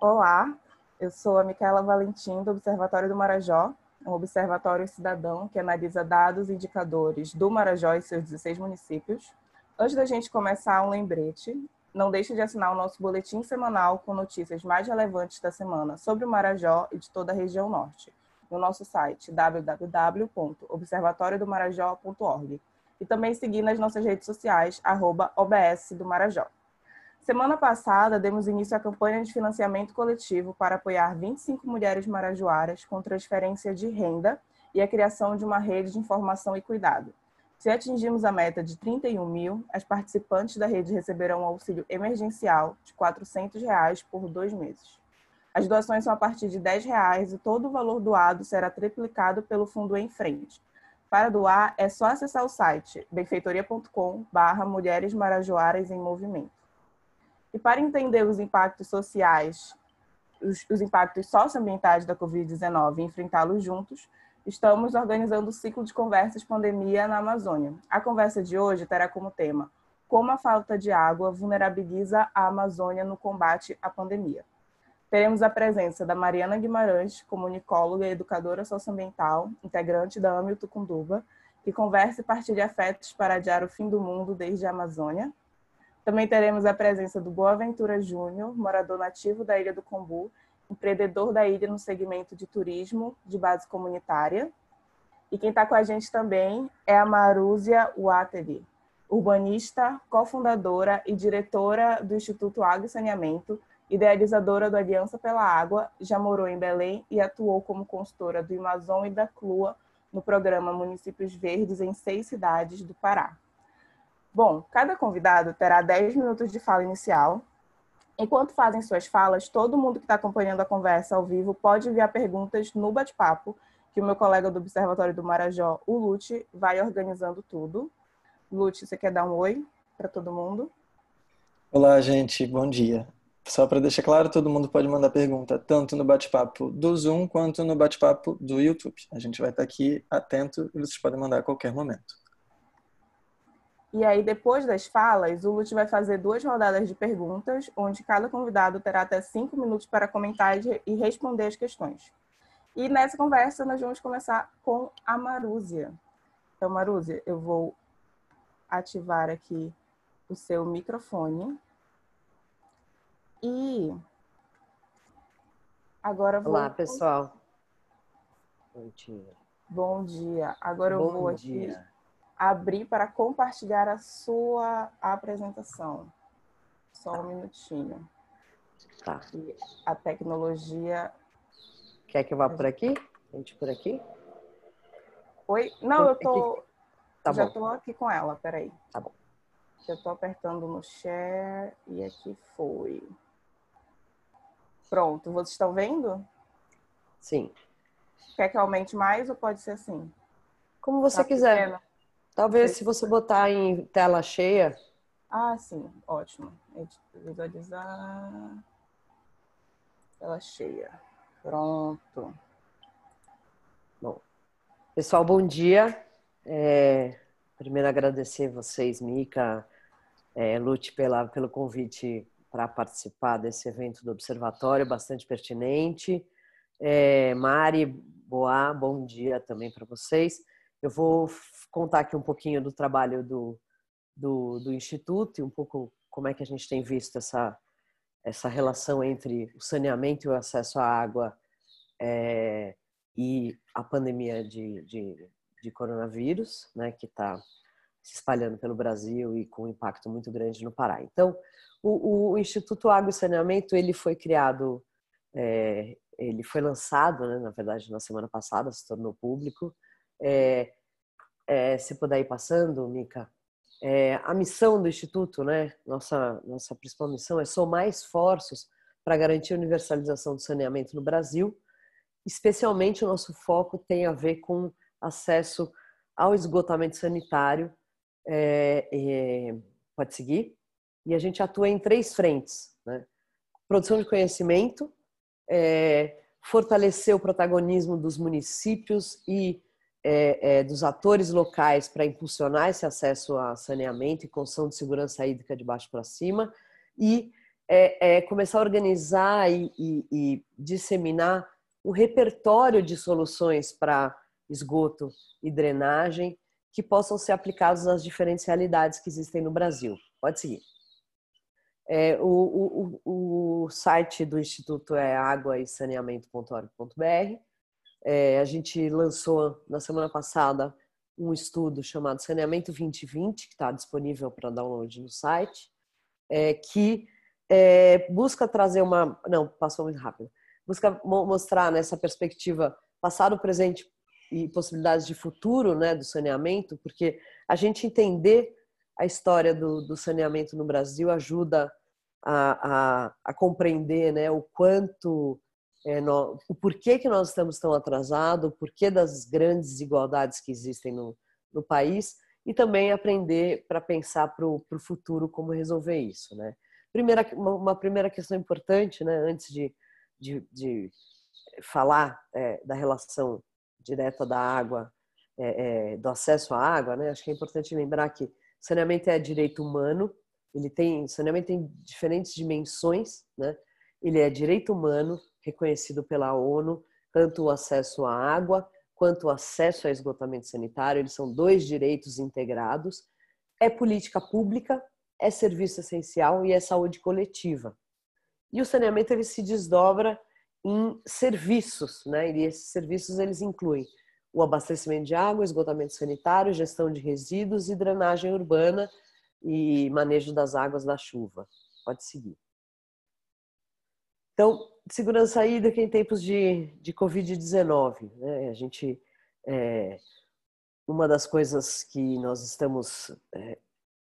Olá, eu sou a Micaela Valentim, do Observatório do Marajó, um observatório cidadão que analisa dados e indicadores do Marajó e seus 16 municípios. Antes da gente começar, um lembrete. Não deixe de assinar o nosso boletim semanal com notícias mais relevantes da semana sobre o Marajó e de toda a região norte, no nosso site www.observatoriodomarajó.org e também seguir nas nossas redes sociais, arroba OBS do Marajó. Semana passada, demos início à campanha de financiamento coletivo para apoiar 25 mulheres marajoaras com transferência de renda e a criação de uma rede de informação e cuidado. Se atingirmos a meta de 31 mil, as participantes da rede receberão um auxílio emergencial de 400 reais por dois meses. As doações são a partir de 10 reais e todo o valor doado será triplicado pelo Fundo Em Frente. Para doar, é só acessar o site benfeitoria.com barra Mulheres Marajoaras em Movimento. E para entender os impactos sociais, os, os impactos socioambientais da Covid-19 e enfrentá-los juntos, estamos organizando o ciclo de conversas pandemia na Amazônia. A conversa de hoje terá como tema como a falta de água vulnerabiliza a Amazônia no combate à pandemia. Teremos a presença da Mariana Guimarães, comunicóloga e educadora socioambiental, integrante da AMIL Tucunduva, que conversa e partilha afetos para adiar o fim do mundo desde a Amazônia, também teremos a presença do Boaventura Júnior, morador nativo da Ilha do Combu, empreendedor da ilha no segmento de turismo de base comunitária. E quem está com a gente também é a Marúzia Wateri, urbanista, cofundadora e diretora do Instituto Água e Saneamento, idealizadora do Aliança pela Água, já morou em Belém e atuou como consultora do Amazon e da CLUA no programa Municípios Verdes em seis cidades do Pará. Bom, cada convidado terá 10 minutos de fala inicial. Enquanto fazem suas falas, todo mundo que está acompanhando a conversa ao vivo pode enviar perguntas no bate-papo, que o meu colega do Observatório do Marajó, o Lute, vai organizando tudo. Lute, você quer dar um oi para todo mundo? Olá, gente, bom dia. Só para deixar claro, todo mundo pode mandar pergunta, tanto no bate-papo do Zoom quanto no bate-papo do YouTube. A gente vai estar aqui atento e vocês podem mandar a qualquer momento. E aí, depois das falas, o Lute vai fazer duas rodadas de perguntas, onde cada convidado terá até cinco minutos para comentar e responder as questões. E nessa conversa, nós vamos começar com a Marúzia. Então, Marúzia, eu vou ativar aqui o seu microfone. E agora vou. Olá, pessoal. Bom dia. Bom dia. Agora Bom eu vou dia. Abrir para compartilhar a sua apresentação. Só um minutinho. Tá. E a tecnologia. Quer que eu vá por aqui? A gente por aqui? Oi? Não, eu tô. Tá já tô aqui com ela, peraí. Tá bom. Eu tô apertando no share e aqui foi. Pronto, vocês estão vendo? Sim. Quer que aumente mais ou pode ser assim? Como você Tá quiser. pequeno? Talvez se você botar em tela cheia. Ah, sim, ótimo. Visualizar. Tela cheia. Pronto. Bom, pessoal, bom dia. É, primeiro agradecer vocês, Mica, é, Lute, pela, pelo convite para participar desse evento do Observatório, bastante pertinente. É, Mari, Boa, bom dia também para vocês. Eu vou contar aqui um pouquinho do trabalho do, do, do, Instituto e um pouco como é que a gente tem visto essa, essa relação entre o saneamento e o acesso à água é, e a pandemia de, de, de coronavírus, né, que está se espalhando pelo Brasil e com um impacto muito grande no Pará. Então, o, o Instituto Água e Saneamento ele foi criado, é, ele foi lançado, né, na verdade, na semana passada, se tornou público. É, é, se puder ir passando, Mica, é, a missão do Instituto, né, nossa, nossa principal missão é somar esforços para garantir a universalização do saneamento no Brasil. Especialmente o nosso foco tem a ver com acesso ao esgotamento sanitário. É, é, pode seguir? E a gente atua em três frentes: né? produção de conhecimento, é, fortalecer o protagonismo dos municípios e é, é, dos atores locais para impulsionar esse acesso a saneamento e construção de segurança hídrica de baixo para cima e é, é começar a organizar e, e, e disseminar um repertório de soluções para esgoto e drenagem que possam ser aplicados às diferentes realidades que existem no Brasil. Pode seguir. É, o, o, o, site do Instituto é água e saneamento.org.br. É, a gente lançou na semana passada um estudo chamado Saneamento 2020, que está disponível para download no site, é, que é, busca trazer uma. Não, passou muito rápido. Busca mostrar nessa perspectiva passado, presente e possibilidades de futuro né, do saneamento, porque a gente entender a história do, do saneamento no Brasil ajuda a, a, a compreender né, o quanto, é, no, o porquê que nós estamos tão atrasados, o porquê das grandes desigualdades que existem no, no país e também aprender para pensar para o futuro como resolver isso. Né? Primeira, uma, primeira questão importante, né, antes de, de, de falar é, da relação direta da água, é, é, do acesso à água, né? Acho que é importante lembrar que saneamento é direito humano, ele tem saneamento tem diferentes dimensões, né? Ele é direito humano reconhecido pela ONU, tanto o acesso à água quanto o acesso ao esgotamento sanitário, eles são dois direitos integrados. É política pública, é serviço essencial e é saúde coletiva. E o saneamento ele se desdobra em serviços, né? E esses serviços eles incluem o abastecimento de água, esgotamento sanitário, gestão de resíduos e drenagem urbana e manejo das águas da chuva. Pode seguir. Então, segurança hídrica em tempos de, de Covid-19. Né? A gente, é, uma das coisas que nós estamos é,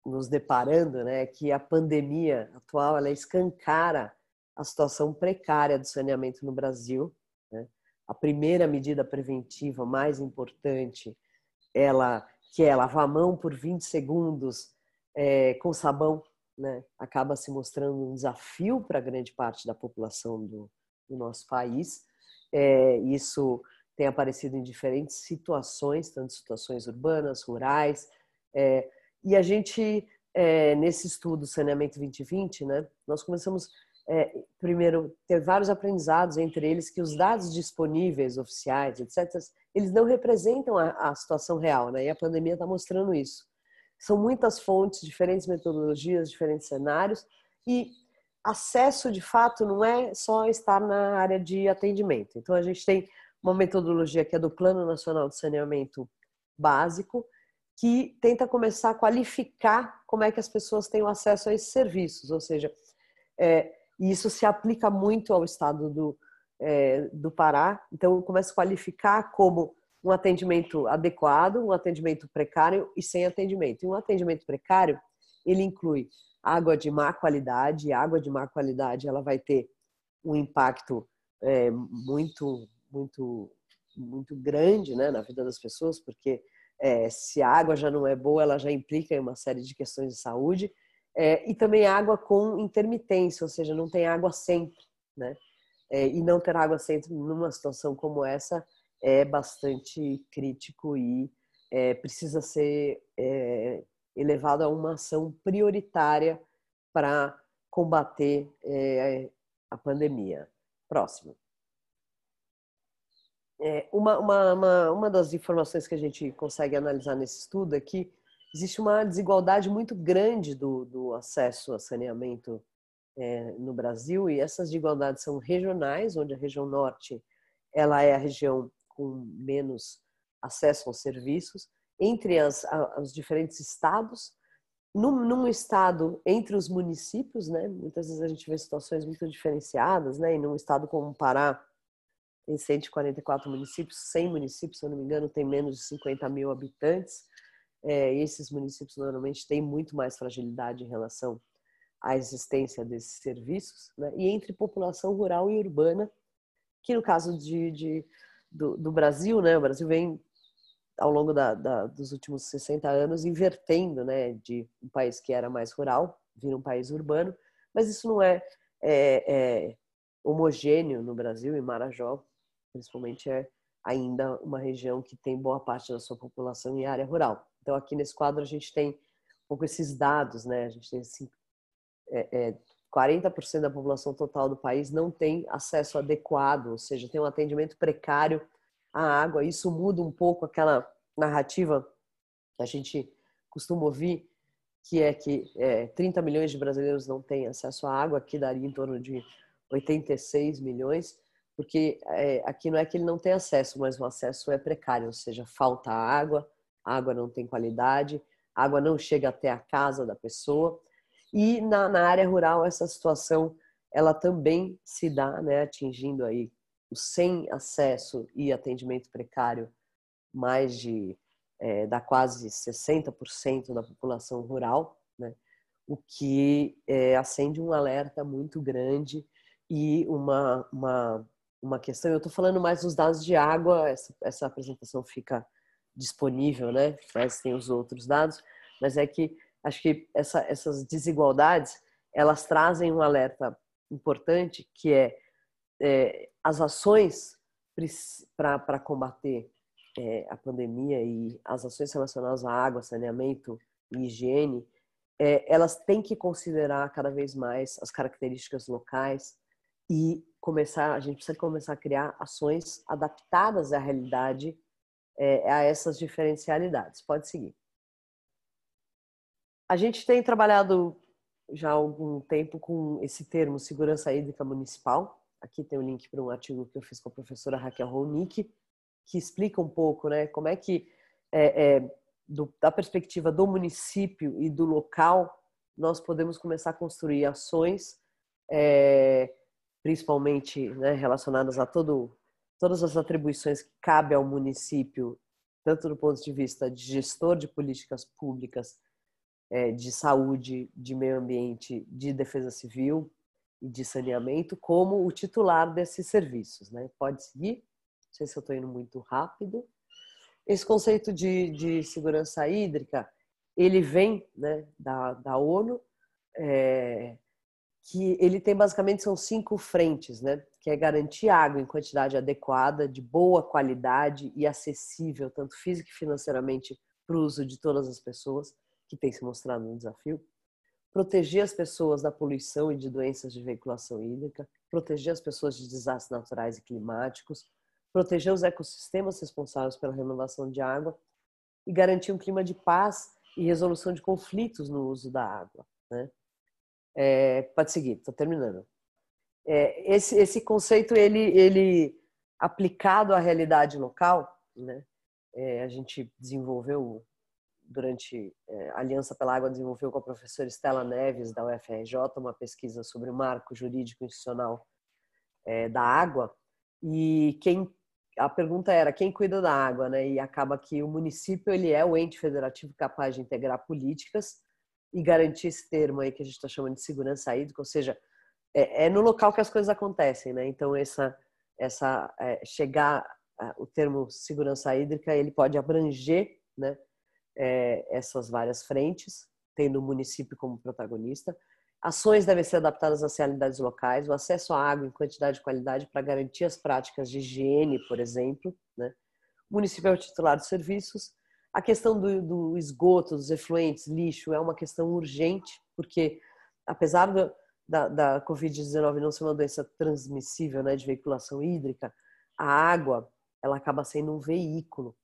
nos deparando né, é que a pandemia atual ela escancara a situação precária do saneamento no Brasil. Né? A primeira medida preventiva mais importante, ela que é lavar a mão por 20 segundos é, com sabão, né? acaba se mostrando um desafio para grande parte da população do, do nosso país. É, isso tem aparecido em diferentes situações, tanto situações urbanas, rurais. É, e a gente, é, nesse estudo Saneamento 2020, né, nós começamos é, primeiro, ter vários aprendizados, entre eles que os dados disponíveis, oficiais, etc., eles não representam a, a situação real, né? E a pandemia está mostrando isso. São muitas fontes, diferentes metodologias, diferentes cenários, e acesso, de fato, não é só estar na área de atendimento. Então, a gente tem uma metodologia que é do Plano Nacional de Saneamento Básico, que tenta começar a qualificar como é que as pessoas têm acesso a esses serviços, ou seja, é, e isso se aplica muito ao estado do, é, do Pará. Então, começa a qualificar como um atendimento adequado, um atendimento precário e sem atendimento. E um atendimento precário, ele inclui água de má qualidade, e água de má qualidade ela vai ter um impacto é, muito, muito, muito grande né, na vida das pessoas, porque é, se a água já não é boa, ela já implica em uma série de questões de saúde. É, e também água com intermitência, ou seja, não tem água sempre, né? É, e não ter água sempre numa situação como essa é bastante crítico e é, precisa ser é, elevado a uma ação prioritária para combater é, a pandemia. Próximo. É, uma, uma, uma, uma das informações que a gente consegue analisar nesse estudo é que existe uma desigualdade muito grande do, do acesso a saneamento é, no Brasil e essas desigualdades são regionais, onde a região norte ela é a região com menos acesso aos serviços entre as, os diferentes estados, num, num, estado entre os municípios, né? Muitas vezes a gente vê situações muito diferenciadas, né? E num estado como o Pará tem 144 municípios, 100 municípios, se eu não me engano, tem menos de 50 mil habitantes é, esses municípios normalmente têm muito mais fragilidade em relação à existência desses serviços, né? e entre população rural e urbana, que no caso de, de do, do, Brasil, né? o Brasil vem ao longo da, da, dos últimos 60 anos invertendo né? de um país que era mais rural, vir um país urbano, mas isso não é, é, é homogêneo no Brasil, e Marajó, principalmente, é ainda uma região que tem boa parte da sua população em área rural. Então, aqui nesse quadro, a gente tem um pouco esses dados, né? A gente tem assim, é, é, 40% da população total do país não tem acesso adequado, ou seja, tem um atendimento precário à água. Isso muda um pouco aquela narrativa que a gente costuma ouvir, que é que é, 30 milhões de brasileiros não têm acesso à água, aqui daria em torno de 86 milhões, porque é, aqui não é que ele não tem acesso, mas o acesso é precário, ou seja, falta água, a água não tem qualidade, a água não chega até a casa da pessoa. E na, na área rural essa situação ela também se dá, né, atingindo aí o sem acesso e atendimento precário mais de é, dá quase 60% da população rural, né? o que é, acende um alerta muito grande e uma, uma, uma questão. Eu estou falando mais dos dados de água, essa, essa apresentação fica disponível, né? mas tem os outros dados, mas é que acho que essa, essas desigualdades elas trazem um alerta importante que é, é as ações para combater é, a pandemia e as ações relacionadas à água, saneamento e higiene, é, elas têm que considerar cada vez mais as características locais e começar, a gente precisa começar a criar ações adaptadas à realidade, é, a essas diferencialidades. Pode seguir. A gente tem trabalhado já há algum tempo com esse termo segurança hídrica municipal. Aqui tem o um link para um artigo que eu fiz com a professora Raquel Ronick, que explica um pouco, né, como é que é, é, do, da perspectiva do município e do local nós podemos começar a construir ações, é, principalmente né, relacionadas a todo, todas as atribuições que cabe ao município, tanto do ponto de vista de gestor de políticas públicas, é, de saúde, de meio ambiente, de defesa civil e de saneamento, como o titular desses serviços. Né? Pode seguir? Não sei se eu estou indo muito rápido. Esse conceito de, de segurança hídrica, ele vem né, da, da ONU, é, que ele tem basicamente são cinco frentes, né? Que é garantir água em quantidade adequada, de boa qualidade e acessível, tanto física e financeiramente, para o uso de todas as pessoas, que tem se mostrado um desafio. Proteger as pessoas da poluição e de doenças de veiculação hídrica, proteger as pessoas de desastres naturais e climáticos, proteger os ecossistemas responsáveis pela renovação de água e garantir um clima de paz e resolução de conflitos no uso da água. Né? É, pode seguir, estou terminando. É, esse, esse conceito, ele, ele aplicado à realidade local, né? É, a gente desenvolveu durante é, a Aliança pela Água desenvolveu com a professora Estela Neves da UFRJ uma pesquisa sobre o marco jurídico institucional é, da água e quem a pergunta era quem cuida da água, né? E acaba que o município ele é o ente federativo capaz de integrar políticas e garantir esse termo aí que a gente está chamando de segurança hídrica, ou seja, é, é, no local que as coisas acontecem, né? Então essa essa é, chegar o termo segurança hídrica ele pode abranger, né? É, essas várias frentes, tendo o município como protagonista, Ações devem ser adaptadas às realidades locais, o acesso à água em quantidade e qualidade para garantir as práticas de higiene, por exemplo. Né? O município é o titular dos serviços. A questão do, do esgoto, dos efluentes, lixo, é uma questão urgente, porque apesar do, da, da Covid-19 não ser uma doença transmissível né, de veiculação hídrica, a água ela acaba sendo um veículo.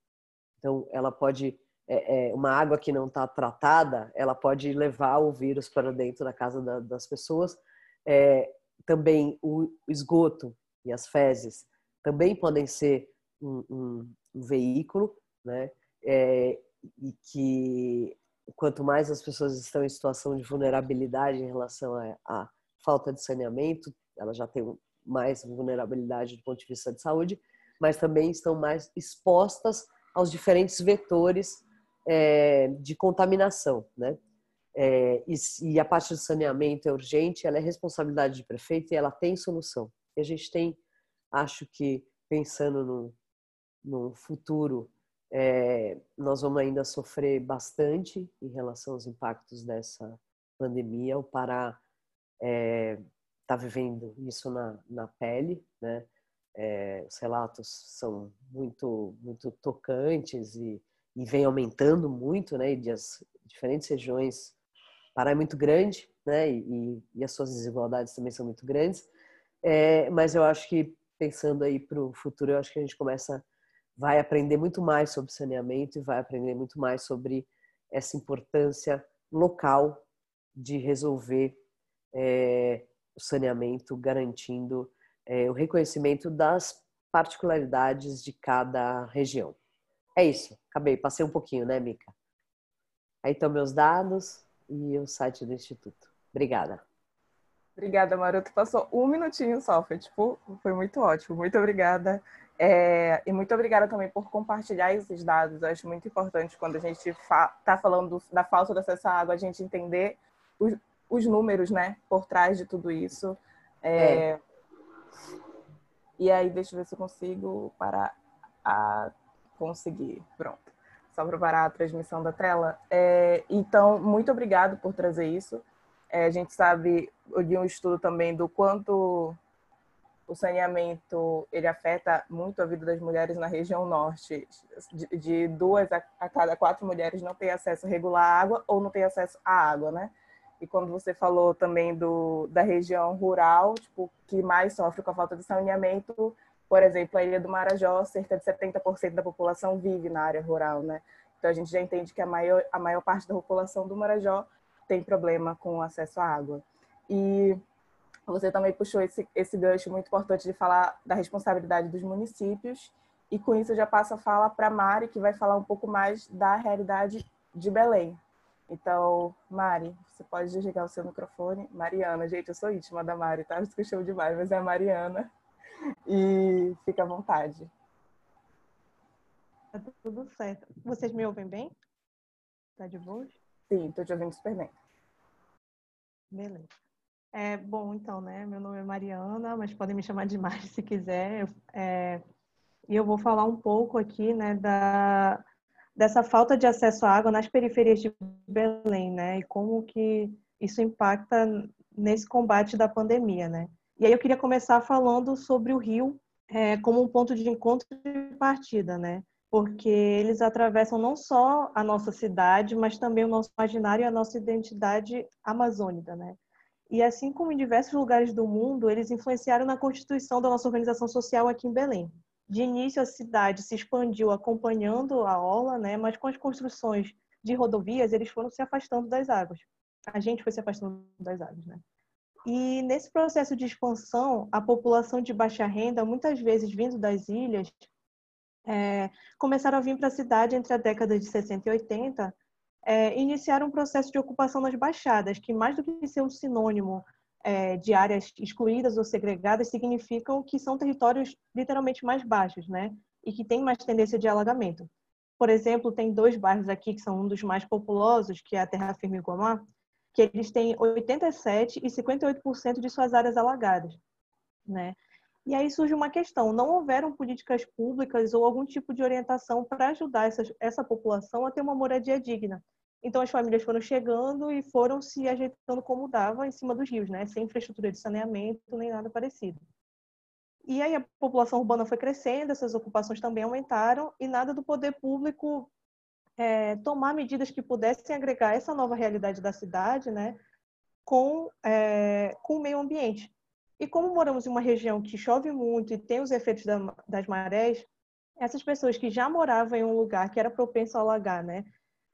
Então, ela pode é, é, uma água que não está tratada, ela pode levar o vírus para dentro da casa da, das pessoas. É, também o esgoto e as fezes também podem ser um, um, um veículo, né? É, e que quanto mais as pessoas estão em situação de vulnerabilidade em relação à falta de saneamento, elas já têm mais vulnerabilidade do ponto de vista de saúde, mas também estão mais expostas aos diferentes vetores é, de contaminação, né? É, e, e, a parte do saneamento é urgente, ela é responsabilidade de prefeito e ela tem solução. E a gente tem, acho que pensando no, no futuro, é, nós vamos ainda sofrer bastante em relação aos impactos dessa pandemia. O Pará está é, vivendo isso na, na pele, né? É, os relatos são muito muito tocantes e e vem aumentando muito, né? E as diferentes regiões. Pará é muito grande, né? E, e as suas desigualdades também são muito grandes. É, mas eu acho que pensando aí para o futuro, eu acho que a gente começa, vai aprender muito mais sobre saneamento e vai aprender muito mais sobre essa importância local de resolver é, o saneamento, garantindo é, o reconhecimento das particularidades de cada região. É isso, acabei, passei um pouquinho, né, Mica? Aí estão meus dados e o site do Instituto. Obrigada. Obrigada, Maroto. Passou um minutinho só, foi tipo, foi muito ótimo. Muito obrigada. É, e muito obrigada também por compartilhar esses dados. Eu acho muito importante quando a gente está fa falando da falta de acesso à água, a gente entender os, os números, né, por trás de tudo isso. É, é. E aí, deixa eu ver se eu consigo parar a conseguir. Pronto. Só para parar a transmissão da tela. É, então, muito obrigado por trazer isso. É, a gente sabe de um estudo também do quanto o saneamento ele afeta muito a vida das mulheres na região norte. De, de duas a, a, cada quatro mulheres não tem acesso regular à água ou não tem acesso à água, né? E quando você falou também do, da região rural, tipo, que mais sofre com a falta de saneamento, por exemplo, a Ilha do Marajó, cerca de 70% da população vive na área rural, né? Então a gente já entende que a maior, a maior parte da população do Marajó tem problema com o acesso à água. E você também puxou esse, esse gancho muito importante de falar da responsabilidade dos municípios, e com isso eu já passo a fala para Mari, que vai falar um pouco mais da realidade de Belém. Então, Mari, você pode desligar o seu microfone. Mariana, gente, eu sou íntima da Mari, tá? Eu chamo demais, mas é a Mariana. E fica à vontade. Tá tudo certo. Vocês me ouvem bem? Tá de boa? Sim, estou te ouvindo super bem. Beleza. É, bom, então, né? Meu nome é Mariana, mas podem me chamar de Mari se quiser. É, e eu vou falar um pouco aqui, né, da, dessa falta de acesso à água nas periferias de Belém, né? E como que isso impacta nesse combate da pandemia, né? E aí eu queria começar falando sobre o rio é, como um ponto de encontro e partida, né? porque eles atravessam não só a nossa cidade, mas também o nosso imaginário e a nossa identidade amazônica, né? E assim como em diversos lugares do mundo, eles influenciaram na constituição da nossa organização social aqui em Belém. De início, a cidade se expandiu acompanhando a orla, né? Mas com as construções de rodovias, eles foram se afastando das águas. A gente foi se afastando das águas, né? E nesse processo de expansão, a população de baixa renda, muitas vezes vindo das ilhas, é, começaram a vir para a cidade entre a década de 60 e 80, é, iniciaram um processo de ocupação nas baixadas, que mais do que ser um sinônimo é, de áreas excluídas ou segregadas, significam que são territórios literalmente mais baixos, né? E que têm mais tendência de alagamento. Por exemplo, tem dois bairros aqui que são um dos mais populosos, que é a Terra Firme e Guamá, que eles têm 87 e 58% de suas áreas alagadas, né? E aí surge uma questão: não houveram políticas públicas ou algum tipo de orientação para ajudar essa, essa população a ter uma moradia digna. Então as famílias foram chegando e foram se ajeitando como dava em cima dos rios, né? sem infraestrutura de saneamento nem nada parecido. E aí a população urbana foi crescendo, essas ocupações também aumentaram e nada do poder público é, tomar medidas que pudessem agregar essa nova realidade da cidade, né, com é, com o meio ambiente. E como moramos em uma região que chove muito e tem os efeitos das marés, essas pessoas que já moravam em um lugar que era propenso a alagar, né,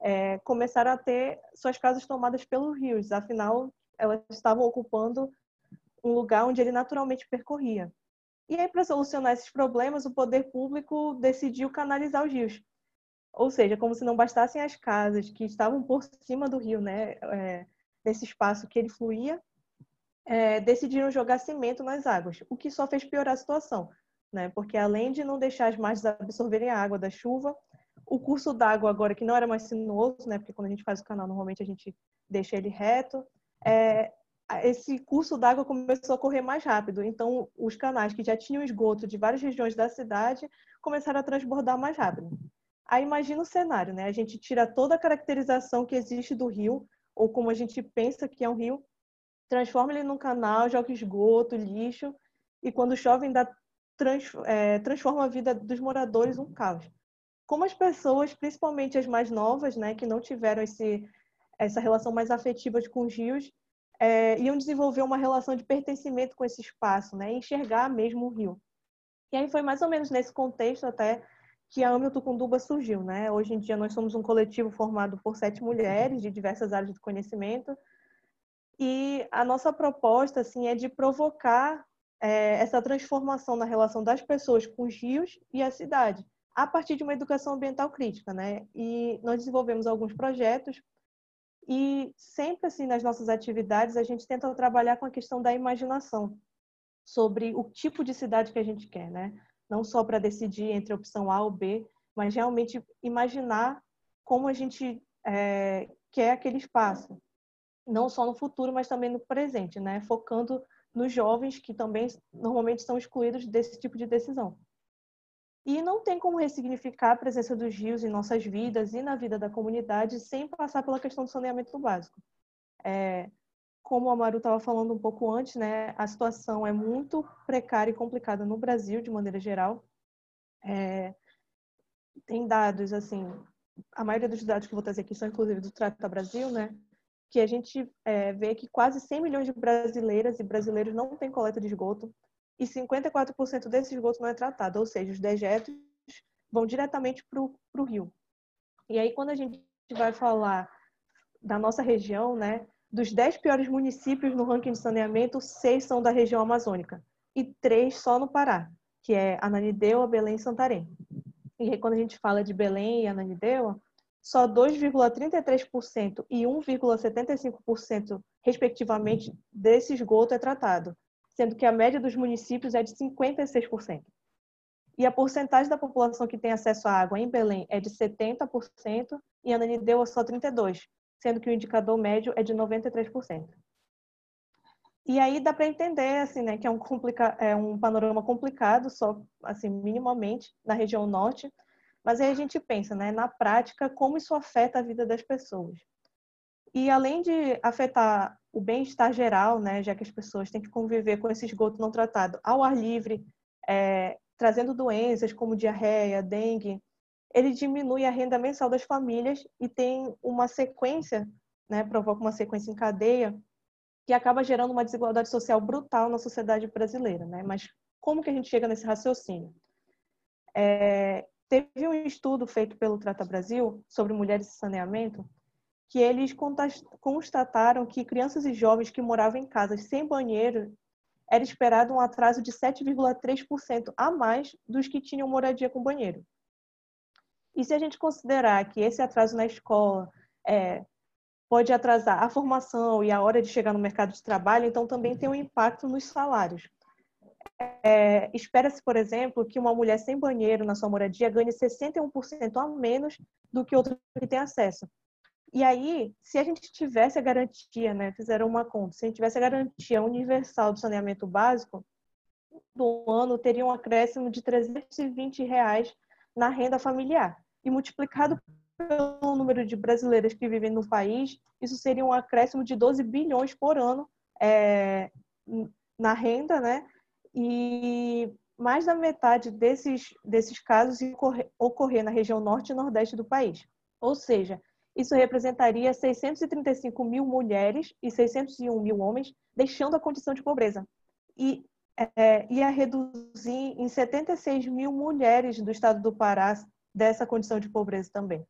é, começaram a ter suas casas tomadas pelos rios. Afinal, elas estavam ocupando um lugar onde ele naturalmente percorria. E aí, para solucionar esses problemas, o poder público decidiu canalizar os rios. Ou seja, como se não bastassem as casas que estavam por cima do rio, né, é, nesse espaço que ele fluía, é, decidiram jogar cimento nas águas, o que só fez piorar a situação, né? Porque além de não deixar as margens absorverem a água da chuva, o curso d'água agora que não era mais sinuoso, né? Porque quando a gente faz o canal normalmente a gente deixa ele reto, é, esse curso d'água começou a correr mais rápido. Então os canais que já tinham esgoto de várias regiões da cidade começaram a transbordar mais rápido. Aí imagina o cenário, né? A gente tira toda a caracterização que existe do rio ou como a gente pensa que é um rio transforma ele num canal, joga esgoto, lixo, e quando chove ainda trans, é, transforma a vida dos moradores um caos. Como as pessoas, principalmente as mais novas, né, que não tiveram esse, essa relação mais afetiva com os rios, é, iam desenvolver uma relação de pertencimento com esse espaço, né? enxergar mesmo o rio. E aí foi mais ou menos nesse contexto até que a Ame Tucunduba surgiu. Né? Hoje em dia nós somos um coletivo formado por sete mulheres de diversas áreas de conhecimento e a nossa proposta assim é de provocar é, essa transformação na relação das pessoas com os rios e a cidade a partir de uma educação ambiental crítica, né? E nós desenvolvemos alguns projetos e sempre assim nas nossas atividades a gente tenta trabalhar com a questão da imaginação sobre o tipo de cidade que a gente quer, né? Não só para decidir entre a opção A ou B, mas realmente imaginar como a gente é, quer aquele espaço, não só no futuro, mas também no presente, né? Focando nos jovens que também normalmente são excluídos desse tipo de decisão. E não tem como ressignificar a presença dos rios em nossas vidas e na vida da comunidade sem passar pela questão do saneamento básico. É, como a Maru estava falando um pouco antes, né, a situação é muito precária e complicada no Brasil, de maneira geral. É, tem dados, assim, a maioria dos dados que vou trazer aqui são inclusive do Trata Brasil, né, que a gente é, vê que quase 100 milhões de brasileiras e brasileiros não têm coleta de esgoto, e 54% desse esgoto não é tratado, ou seja, os dejetos vão diretamente para o rio. E aí, quando a gente vai falar da nossa região, né, dos 10 piores municípios no ranking de saneamento, seis são da região amazônica e três só no Pará, que é Ananindeua, Belém e Santarém. E aí, quando a gente fala de Belém e Ananindeua, só 2,33% e 1,75%, respectivamente, desse esgoto é tratado sendo que a média dos municípios é de 56%. E a porcentagem da população que tem acesso à água em Belém é de 70% e em Ananindeua só 32%, sendo que o indicador médio é de 93%. E aí dá para entender assim, né, que é um, complica é um panorama complicado, só assim minimamente na região norte, mas aí a gente pensa, né, na prática, como isso afeta a vida das pessoas. E além de afetar o bem-estar geral, né, já que as pessoas têm que conviver com esse esgoto não tratado ao ar livre, é, trazendo doenças como diarreia, dengue, ele diminui a renda mensal das famílias e tem uma sequência, né, provoca uma sequência em cadeia que acaba gerando uma desigualdade social brutal na sociedade brasileira, né? Mas como que a gente chega nesse raciocínio? É, teve um estudo feito pelo Trata Brasil sobre mulheres e saneamento que eles constataram que crianças e jovens que moravam em casas sem banheiro era esperado um atraso de 7,3% a mais dos que tinham moradia com banheiro. E se a gente considerar que esse atraso na escola é, pode atrasar a formação e a hora de chegar no mercado de trabalho, então também tem um impacto nos salários. É, Espera-se, por exemplo, que uma mulher sem banheiro na sua moradia ganhe 61% a menos do que outra que tem acesso. E aí, se a gente tivesse a garantia, né, fizeram uma conta, se a gente tivesse a garantia universal do saneamento básico, do ano teria um acréscimo de 320 reais na renda familiar. E multiplicado pelo número de brasileiras que vivem no país, isso seria um acréscimo de 12 bilhões por ano é, na renda, né? E mais da metade desses, desses casos ocorrer, ocorrer na região norte e nordeste do país. Ou seja, isso representaria 635 mil mulheres e 601 mil homens deixando a condição de pobreza. E é, ia reduzir em 76 mil mulheres do estado do Pará dessa condição de pobreza também.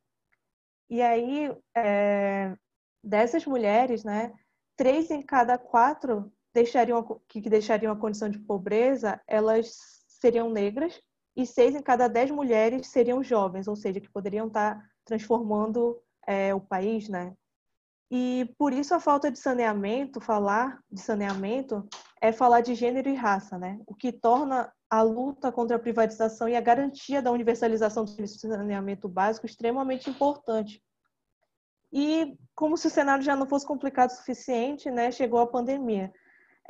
E aí, é, dessas mulheres, né, três em cada quatro deixariam, que deixariam a condição de pobreza, elas seriam negras, e seis em cada dez mulheres seriam jovens, ou seja, que poderiam estar transformando é, o país, né? E por isso a falta de saneamento, falar de saneamento, é falar de gênero e raça, né? O que torna a luta contra a privatização e a garantia da universalização do serviço de saneamento básico extremamente importante. E como se o cenário já não fosse complicado o suficiente, né, chegou a pandemia.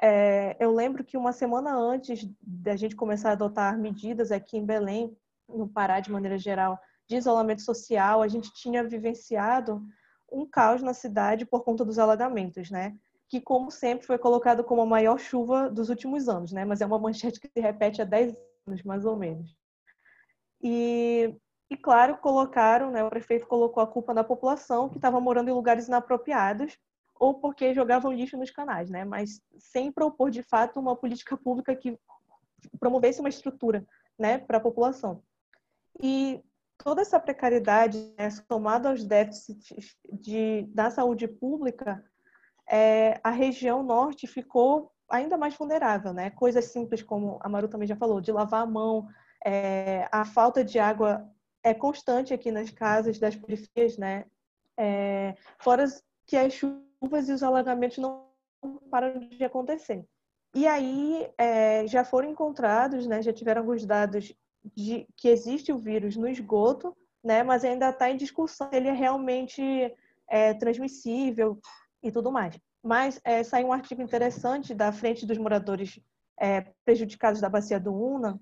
É, eu lembro que uma semana antes da gente começar a adotar medidas aqui em Belém, no Pará de maneira geral, de isolamento social, a gente tinha vivenciado um caos na cidade por conta dos alagamentos, né? Que, como sempre, foi colocado como a maior chuva dos últimos anos, né? Mas é uma manchete que se repete há 10 anos, mais ou menos. E, e claro, colocaram, né? O prefeito colocou a culpa na população que estava morando em lugares inapropriados ou porque jogavam lixo nos canais, né? Mas sem propor de fato uma política pública que promovesse uma estrutura, né, para a população. E toda essa precariedade, né, somada aos déficits de, da saúde pública, é, a região norte ficou ainda mais vulnerável, né? Coisas simples como a Maru também já falou, de lavar a mão, é, a falta de água é constante aqui nas casas das periferias, né? É, fora que as chuvas e os alagamentos não param de acontecer. E aí é, já foram encontrados, né? Já tiveram alguns dados de que existe o vírus no esgoto, né? Mas ainda está em discussão se ele é realmente é, transmissível e tudo mais. Mas é, saiu um artigo interessante da frente dos moradores é, prejudicados da bacia do Una,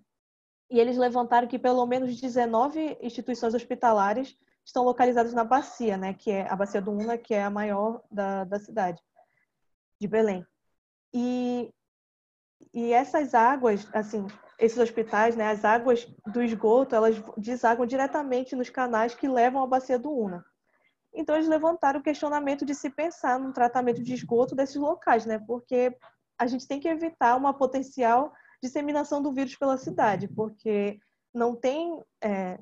e eles levantaram que pelo menos 19 instituições hospitalares estão localizadas na bacia, né, que é a bacia do Una, que é a maior da, da cidade de Belém. E, e essas águas, assim, esses hospitais, né, as águas do esgoto, elas desaguam diretamente nos canais que levam à bacia do Una. Então, eles levantaram o questionamento de se pensar no tratamento de esgoto desses locais, né? Porque a gente tem que evitar uma potencial disseminação do vírus pela cidade, porque não tem é,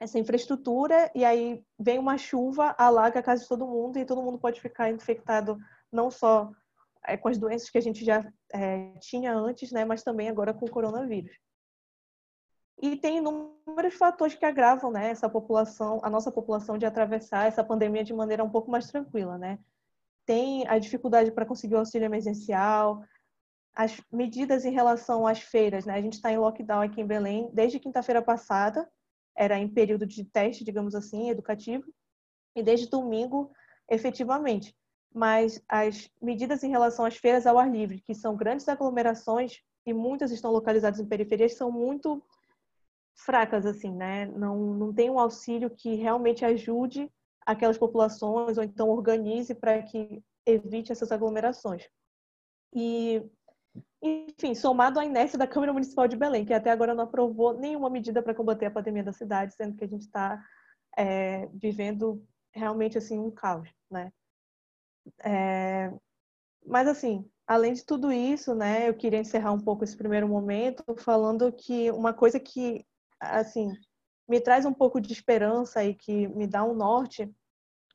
essa infraestrutura e aí vem uma chuva, alaga a casa de todo mundo e todo mundo pode ficar infectado não só é, com as doenças que a gente já é, tinha antes, né? Mas também agora com o coronavírus. E tem inúmeros fatores que agravam né, essa população, a nossa população de atravessar essa pandemia de maneira um pouco mais tranquila, né? Tem a dificuldade para conseguir o auxílio emergencial, as medidas em relação às feiras, né? A gente está em lockdown aqui em Belém desde quinta-feira passada, era em período de teste, digamos assim, educativo, e desde domingo, efetivamente. Mas as medidas em relação às feiras ao ar livre, que são grandes aglomerações e muitas estão localizadas em periferias, são muito fracas, assim, né? Não, não tem um auxílio que realmente ajude aquelas populações ou então organize para que evite essas aglomerações. E, enfim, somado à inércia da Câmara Municipal de Belém, que até agora não aprovou nenhuma medida para combater a pandemia da cidade, sendo que a gente está é, vivendo realmente assim um caos, né? É, mas assim, além de tudo isso, né, eu queria encerrar um pouco esse primeiro momento falando que uma coisa que assim, me traz um pouco de esperança e que me dá um norte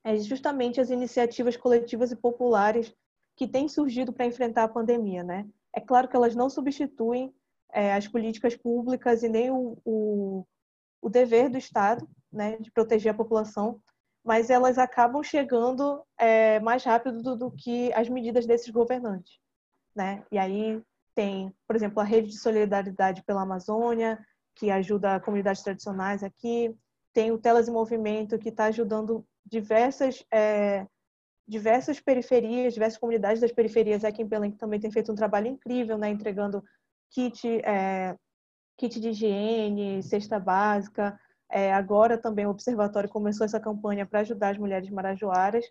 é justamente as iniciativas coletivas e populares que têm surgido para enfrentar a pandemia, né? É claro que elas não substituem é, as políticas públicas e nem o, o, o, dever do Estado, né, de proteger a população, mas elas acabam chegando é, mais rápido do, do que as medidas desses governantes, né? E aí tem, por exemplo, a rede de solidariedade pela Amazônia, que ajuda comunidades tradicionais aqui. Tem o Telas em Movimento, que está ajudando diversas, é, diversas periferias, diversas comunidades das periferias aqui em Belém, que também tem feito um trabalho incrível, né, entregando kit, é, kit de higiene, cesta básica. É, agora também o Observatório começou essa campanha para ajudar as mulheres marajoaras.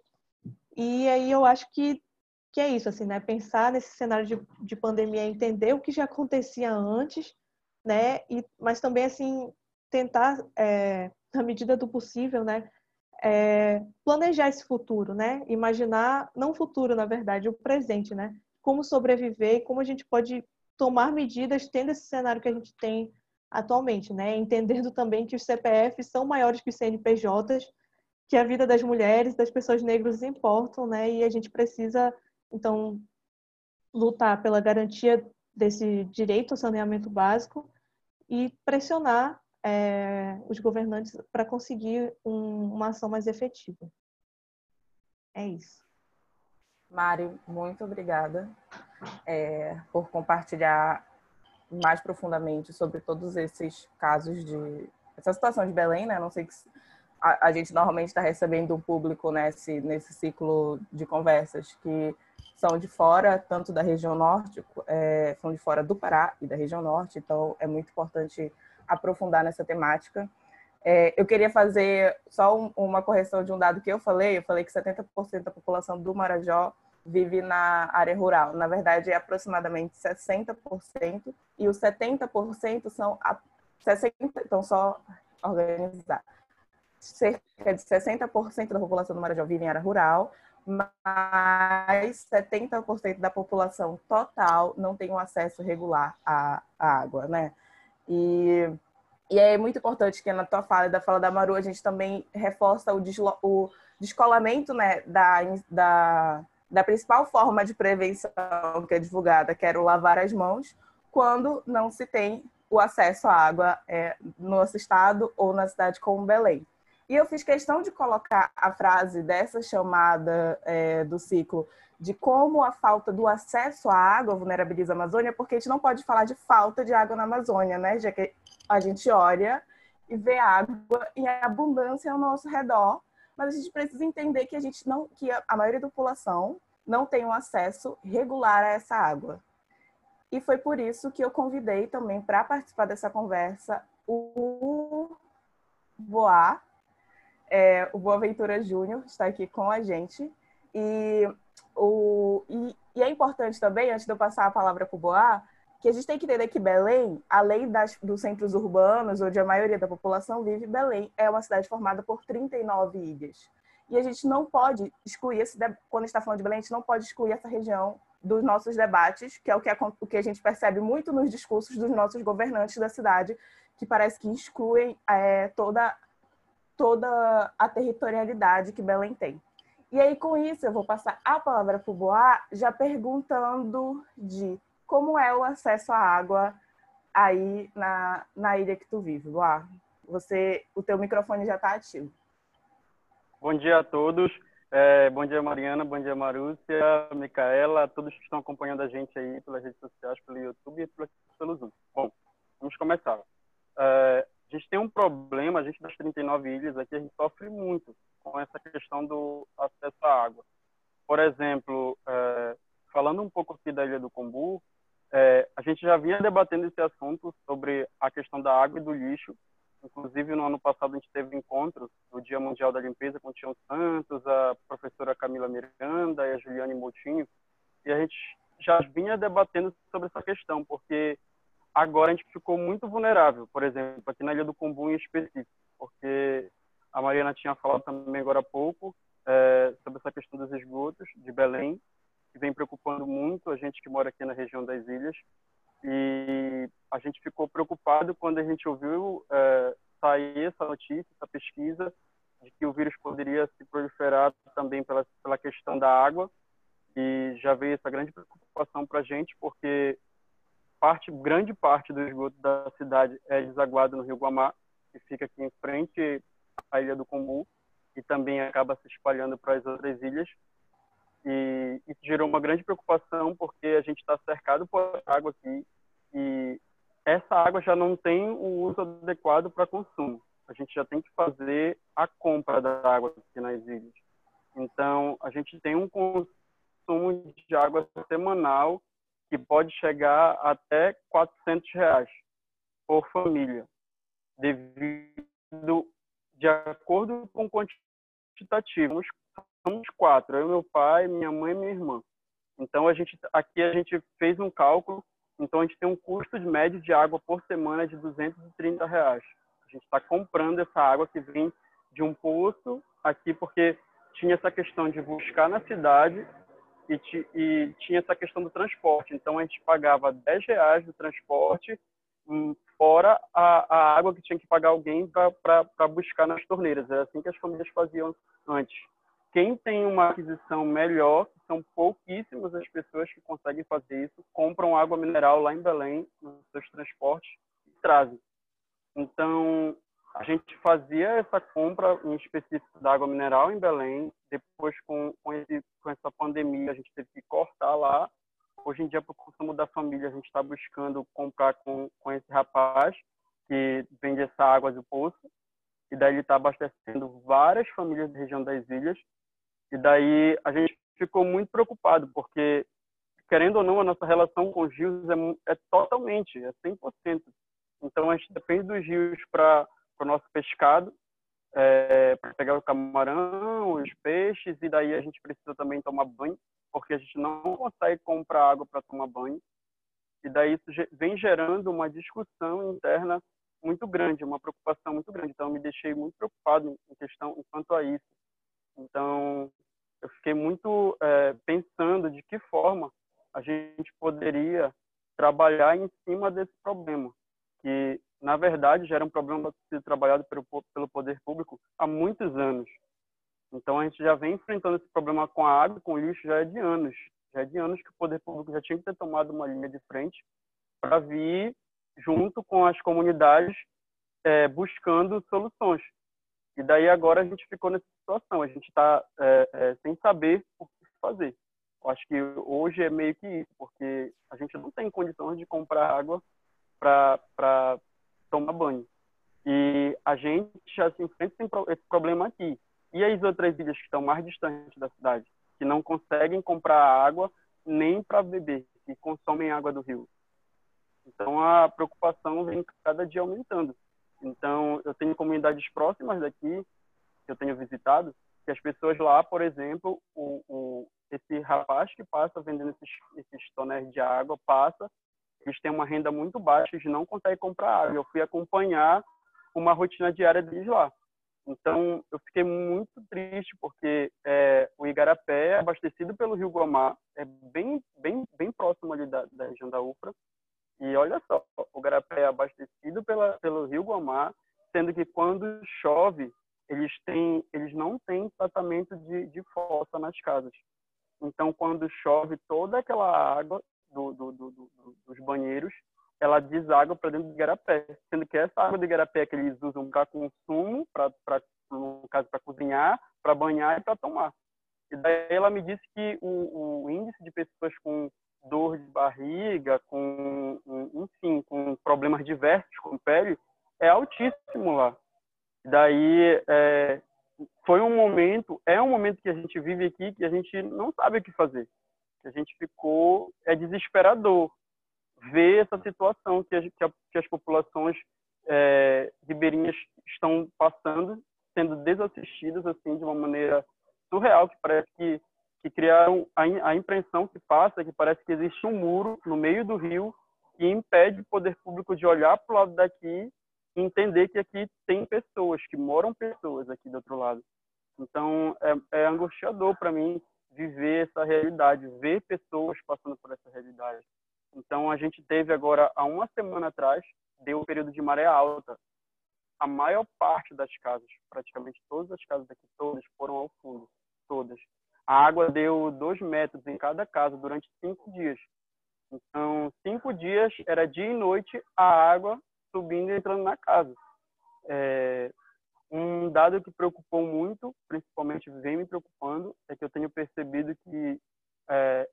E aí eu acho que, que é isso, assim, né? Pensar nesse cenário de, de pandemia, entender o que já acontecia antes né? E, mas também assim tentar, é, na medida do possível, né? É, planejar esse futuro, né? Imaginar, não o futuro, na verdade, o presente, né? Como sobreviver e como a gente pode tomar medidas tendo esse cenário que a gente tem atualmente, né? Entendendo também que os CPFs são maiores que os CNPJs, que a vida das mulheres, das pessoas negras importam, né? E a gente precisa, então, lutar pela garantia desse direito ao saneamento básico e pressionar é, os governantes para conseguir um, uma ação mais efetiva. É isso. Mari, muito obrigada é, por compartilhar mais profundamente sobre todos esses casos de essa situação de Belém, né? Não sei que a, a gente normalmente está recebendo um público nesse nesse ciclo de conversas que são de fora, tanto da região norte, é, são de fora do Pará e da região norte, então é muito importante aprofundar nessa temática. É, eu queria fazer só um, uma correção de um dado que eu falei. Eu falei que 70% da população do Marajó vive na área rural. Na verdade, é aproximadamente 60%, e os 70% são a, 60%, então só organizar. Cerca de 60% da população do Marajó vive em área rural, mas 70% da população total não tem um acesso regular à, à água, né? E, e é muito importante que na tua fala e da fala da Maru a gente também reforça o, deslo, o descolamento né, da, da, da principal forma de prevenção que é divulgada, que era o lavar as mãos, quando não se tem o acesso à água é, no nosso estado ou na cidade como Belém. E eu fiz questão de colocar a frase dessa chamada é, do ciclo de como a falta do acesso à água vulnerabiliza a Amazônia, porque a gente não pode falar de falta de água na Amazônia, né? Já que a gente olha e vê água em abundância ao nosso redor, mas a gente precisa entender que a gente não, que a maioria da população não tem um acesso regular a essa água. E foi por isso que eu convidei também para participar dessa conversa o Boa, é, o Boaventura Júnior está aqui com a gente. E, o, e, e, é importante também, antes de eu passar a palavra para o Boa, que a gente tem que entender que Belém, além das, dos centros urbanos, onde a maioria da população vive, Belém é uma cidade formada por 39 ilhas. E a gente não pode excluir, esse, quando está falando de Belém, a gente não pode excluir essa região dos nossos debates, que é o que, o que a gente percebe muito nos discursos dos nossos governantes da cidade, que parece que excluem é, toda toda a territorialidade que Belém tem. E aí, com isso, eu vou passar a palavra para o Boá, já perguntando de como é o acesso à água aí na, na ilha que tu vive. Boá, você, o teu microfone já está ativo. Bom dia a todos. É, bom dia, Mariana. Bom dia, Marúcia, Micaela, todos que estão acompanhando a gente aí pelas redes sociais, pelo YouTube e pelo Zoom. Bom, vamos começar. É, a gente tem um problema, a gente das 39 ilhas aqui, a gente sofre muito com essa questão do acesso à água. Por exemplo, é, falando um pouco aqui da Ilha do Combu, é, a gente já vinha debatendo esse assunto sobre a questão da água e do lixo. Inclusive, no ano passado, a gente teve encontros no Dia Mundial da Limpeza com o Tião Santos, a professora Camila Miranda e a Juliane Moutinho. E a gente já vinha debatendo sobre essa questão, porque Agora a gente ficou muito vulnerável, por exemplo, aqui na Ilha do Combu em específico, porque a Mariana tinha falado também agora há pouco é, sobre essa questão dos esgotos de Belém, que vem preocupando muito a gente que mora aqui na região das ilhas. E a gente ficou preocupado quando a gente ouviu é, sair essa notícia, essa pesquisa, de que o vírus poderia se proliferar também pela, pela questão da água. E já veio essa grande preocupação para a gente, porque parte, grande parte do esgoto da cidade é desaguado no Rio Guamá, que fica aqui em frente à Ilha do Combu, e também acaba se espalhando para as outras ilhas. E isso gerou uma grande preocupação, porque a gente está cercado por água aqui, e essa água já não tem o uso adequado para consumo. A gente já tem que fazer a compra da água aqui nas ilhas. Então, a gente tem um consumo de água semanal que pode chegar até 400 reais por família, devido de acordo com o quantitativo. Somos quatro, eu, meu pai, minha mãe e minha irmã. Então a gente aqui a gente fez um cálculo. Então a gente tem um custo de médio de água por semana de 230 reais. A gente está comprando essa água que vem de um poço aqui porque tinha essa questão de buscar na cidade e, e, tinha essa questão do transporte. Então a gente pagava 10 reais do transporte, hum, fora a, a água que tinha que pagar alguém para buscar nas torneiras. Era assim que as famílias faziam antes. Quem tem uma aquisição melhor, são pouquíssimas as pessoas que conseguem fazer isso, compram água mineral lá em Belém, nos seus transportes, e trazem. Então, a gente fazia essa compra em específico da água mineral em Belém. Depois, com, com, esse, com essa pandemia, a gente teve que cortar lá. Hoje em dia, para o consumo da família, a gente está buscando comprar com, com esse rapaz que vende essa água do poço. E daí ele está abastecendo várias famílias da região das ilhas. E daí a gente ficou muito preocupado, porque, querendo ou não, a nossa relação com os rios é, é totalmente, é 100%. Então, a gente depende dos rios para para o nosso pescado, é, para pegar o camarão, os peixes, e daí a gente precisa também tomar banho, porque a gente não consegue comprar água para tomar banho. E daí isso vem gerando uma discussão interna muito grande, uma preocupação muito grande. Então, eu me deixei muito preocupado em questão quanto a isso. Então, eu fiquei muito é, pensando de que forma a gente poderia trabalhar em cima desse problema, que na verdade já era um problema sido trabalhado pelo, pelo poder público há muitos anos. Então a gente já vem enfrentando esse problema com a água, com o lixo já é de anos, já é de anos que o poder público já tinha que ter tomado uma linha de frente para vir junto com as comunidades é, buscando soluções. E daí agora a gente ficou nessa situação, a gente está é, é, sem saber o que fazer. Eu acho que hoje é meio que isso, porque a gente não tem condições de comprar água para tomar banho. E a gente já se enfrenta esse problema aqui. E as outras ilhas que estão mais distantes da cidade, que não conseguem comprar água nem para beber, que consomem água do rio. Então a preocupação vem cada dia aumentando. Então eu tenho comunidades próximas daqui que eu tenho visitado, que as pessoas lá, por exemplo, o, o esse rapaz que passa vendendo esses, esses tonéis de água passa, eles têm uma renda muito baixa, eles não conseguem comprar água. Eu fui acompanhar uma rotina diária deles lá. Então, eu fiquei muito triste porque é, o Igarapé é abastecido pelo Rio Guamá, é bem, bem, bem próximo ali da, da região da UFRA, e olha só, o garapé é abastecido pela, pelo Rio Guamá, sendo que quando chove, eles, têm, eles não têm tratamento de, de fossa nas casas. Então, quando chove, toda aquela água do, do, do, dos banheiros, ela deságua para dentro do garapé, sendo que essa água do garapé que eles usam para consumo, pra, no caso para cozinhar, para banhar e para tomar. E daí ela me disse que o, o índice de pessoas com dor de barriga, com, enfim, com problemas diversos com pele, é altíssimo lá. Daí, é, foi um momento, é um momento que a gente vive aqui que a gente não sabe o que fazer. Que a gente ficou, é desesperador ver essa situação que, a, que, a, que as populações é, ribeirinhas estão passando, sendo desassistidas assim de uma maneira surreal, que parece que que criaram a, a impressão que passa que parece que existe um muro no meio do rio que impede o poder público de olhar para o lado daqui e entender que aqui tem pessoas, que moram pessoas aqui do outro lado. Então, é, é angustiador para mim viver essa realidade, ver pessoas passando por essa realidade. Então, a gente teve agora, há uma semana atrás, deu o período de maré alta. A maior parte das casas, praticamente todas as casas aqui, todas foram ao fundo, todas. A água deu dois metros em cada casa durante cinco dias. Então, cinco dias era dia e noite a água subindo e entrando na casa. É, um dado que preocupou muito, principalmente vem me preocupando, é que eu tenho percebido que é,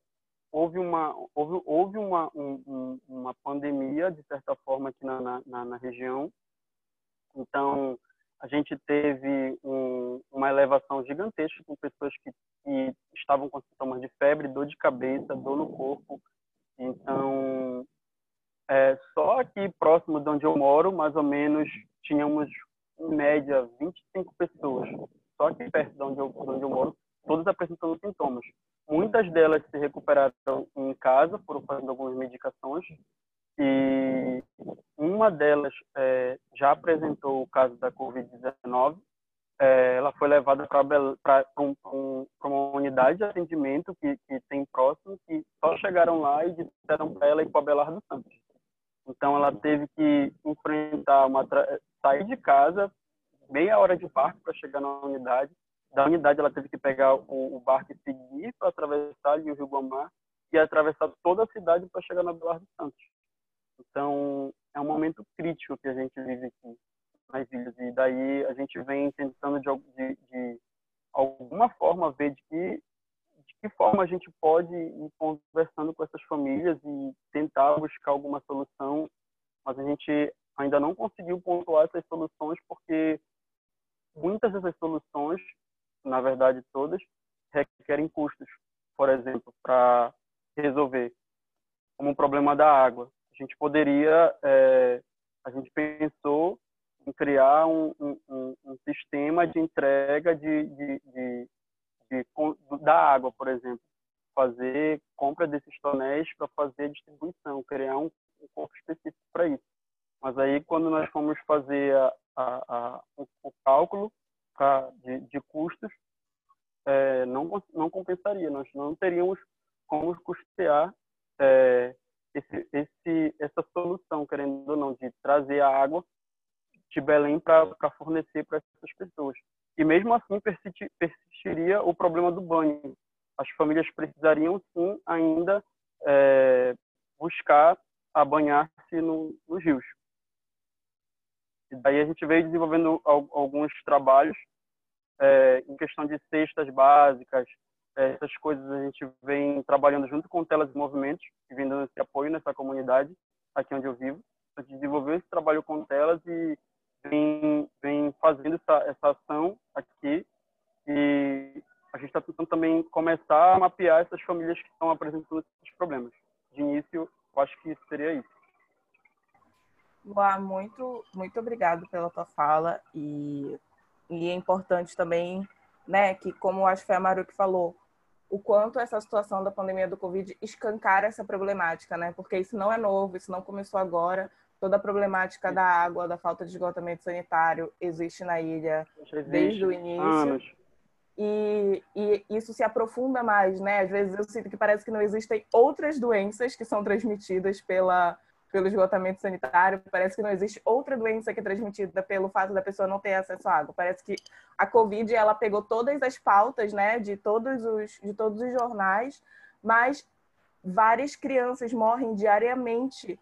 houve uma houve, houve uma um, uma pandemia de certa forma aqui na, na, na região. Então a gente teve um, uma elevação gigantesca com pessoas que, que, estavam com sintomas de febre, dor de cabeça, dor no corpo. Então, é, só aqui próximo de onde eu moro, mais ou menos, tínhamos em média 25 pessoas. Só aqui perto de onde eu, de onde eu moro, todas apresentando sintomas. Muitas delas se recuperaram em casa, foram fazendo algumas medicações, e uma delas é, já apresentou o caso da Covid-19. É, ela foi levada para um, um, uma unidade de atendimento que, que tem próximo, que só chegaram lá e disseram para ela ir para Belar Santos. Então, ela teve que enfrentar uma sair de casa meia hora de barco para chegar na unidade. Da unidade, ela teve que pegar o, o barco e seguir para atravessar ali o Rio Guamá e atravessar toda a cidade para chegar na Belar Santos. Então, é um momento crítico que a gente vive aqui nas ilhas. E daí a gente vem tentando, de, de, de alguma forma, ver de que, que forma a gente pode ir conversando com essas famílias e tentar buscar alguma solução. Mas a gente ainda não conseguiu pontuar essas soluções porque muitas dessas soluções, na verdade todas, requerem custos, por exemplo, para resolver, como o problema da água gente poderia, é, a gente pensou em criar um, um, um sistema de entrega de, de, de, de, da água, por exemplo. Fazer compra desses tonéis para fazer distribuição, criar um, um corpo específico para isso. Mas aí, quando nós fomos fazer a, a, a, o, o, cálculo de, de custos, é, não, não compensaria, nós não teríamos como custear é, esse, esse, essa solução, querendo ou não, de trazer a água de Belém para fornecer para essas pessoas. E mesmo assim persistir, persistiria o problema do banho. As famílias precisariam sim ainda é, buscar banhar-se no, nos rios. E daí a gente veio desenvolvendo alguns trabalhos é, em questão de cestas básicas, é, essas coisas a gente vem trabalhando junto com Telas e Movimentos, que vem dando esse apoio nessa comunidade, aqui onde eu vivo. Começar a mapear essas famílias que estão apresentando esses problemas. De início, eu acho que seria isso. Boa, muito, muito obrigado pela tua fala e, e é importante também, né, que como acho que foi a Maru que falou, o quanto essa situação da pandemia do Covid escancara essa problemática, né, porque isso não é novo, isso não começou agora, toda a problemática da água, da falta de esgotamento sanitário existe na ilha existe desde o início. Anos. E, e, isso se aprofunda mais, né? Às vezes eu sinto que parece que não existem outras doenças que são transmitidas pela, pelo esgotamento sanitário. Parece que não existe outra doença que é transmitida pelo fato da pessoa não ter acesso à água. Parece que a Covid ela pegou todas as pautas, né, de todos os de todos os jornais, mas várias crianças morrem diariamente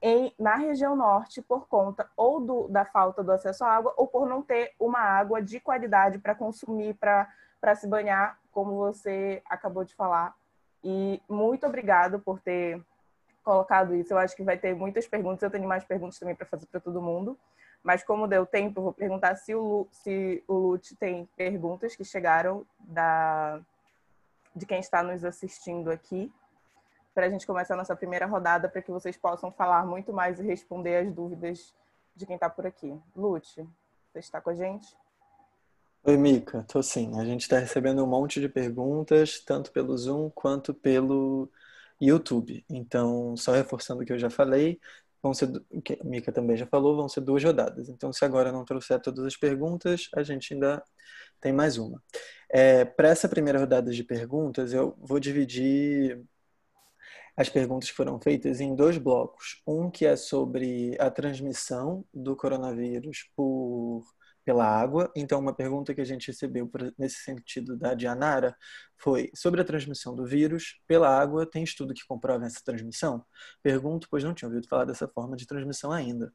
em, na região norte por conta ou do, da falta do acesso à água ou por não ter uma água de qualidade para consumir, para se banhar, como você acabou de falar. E muito obrigado por ter colocado isso. Eu acho que vai ter muitas perguntas. Eu tenho mais perguntas também para fazer para todo mundo. Mas como deu tempo, vou perguntar se o, Lu, se o Lute tem perguntas que chegaram da, de quem está nos assistindo aqui, para a gente começar a nossa primeira rodada, para que vocês possam falar muito mais e responder as dúvidas de quem está por aqui. Lute, você está com a gente? Oi, Mica, tô sim. A gente está recebendo um monte de perguntas, tanto pelo Zoom quanto pelo YouTube. Então, só reforçando o que eu já falei, vão ser, o que a Mica também já falou, vão ser duas rodadas. Então, se agora não trouxer todas as perguntas, a gente ainda tem mais uma. É, Para essa primeira rodada de perguntas, eu vou dividir as perguntas foram feitas em dois blocos. Um que é sobre a transmissão do coronavírus por pela água. Então, uma pergunta que a gente recebeu nesse sentido da Dianara foi sobre a transmissão do vírus pela água. Tem estudo que comprova essa transmissão? Pergunto, pois não tinha ouvido falar dessa forma de transmissão ainda.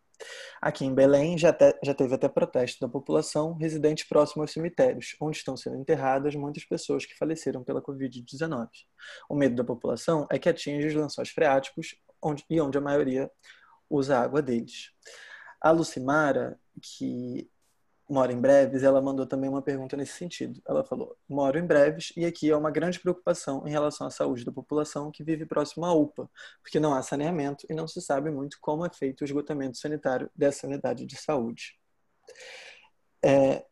Aqui em Belém já, te, já teve até protesto da população residente próximo aos cemitérios, onde estão sendo enterradas muitas pessoas que faleceram pela Covid-19. O medo da população é que atinja os lençóis freáticos onde, e onde a maioria usa a água deles. A Lucimara, que mora em Breves, ela mandou também uma pergunta nesse sentido. Ela falou: moro em Breves e aqui é uma grande preocupação em relação à saúde da população que vive próximo à UPA, porque não há saneamento e não se sabe muito como é feito o esgotamento sanitário dessa unidade de saúde. É,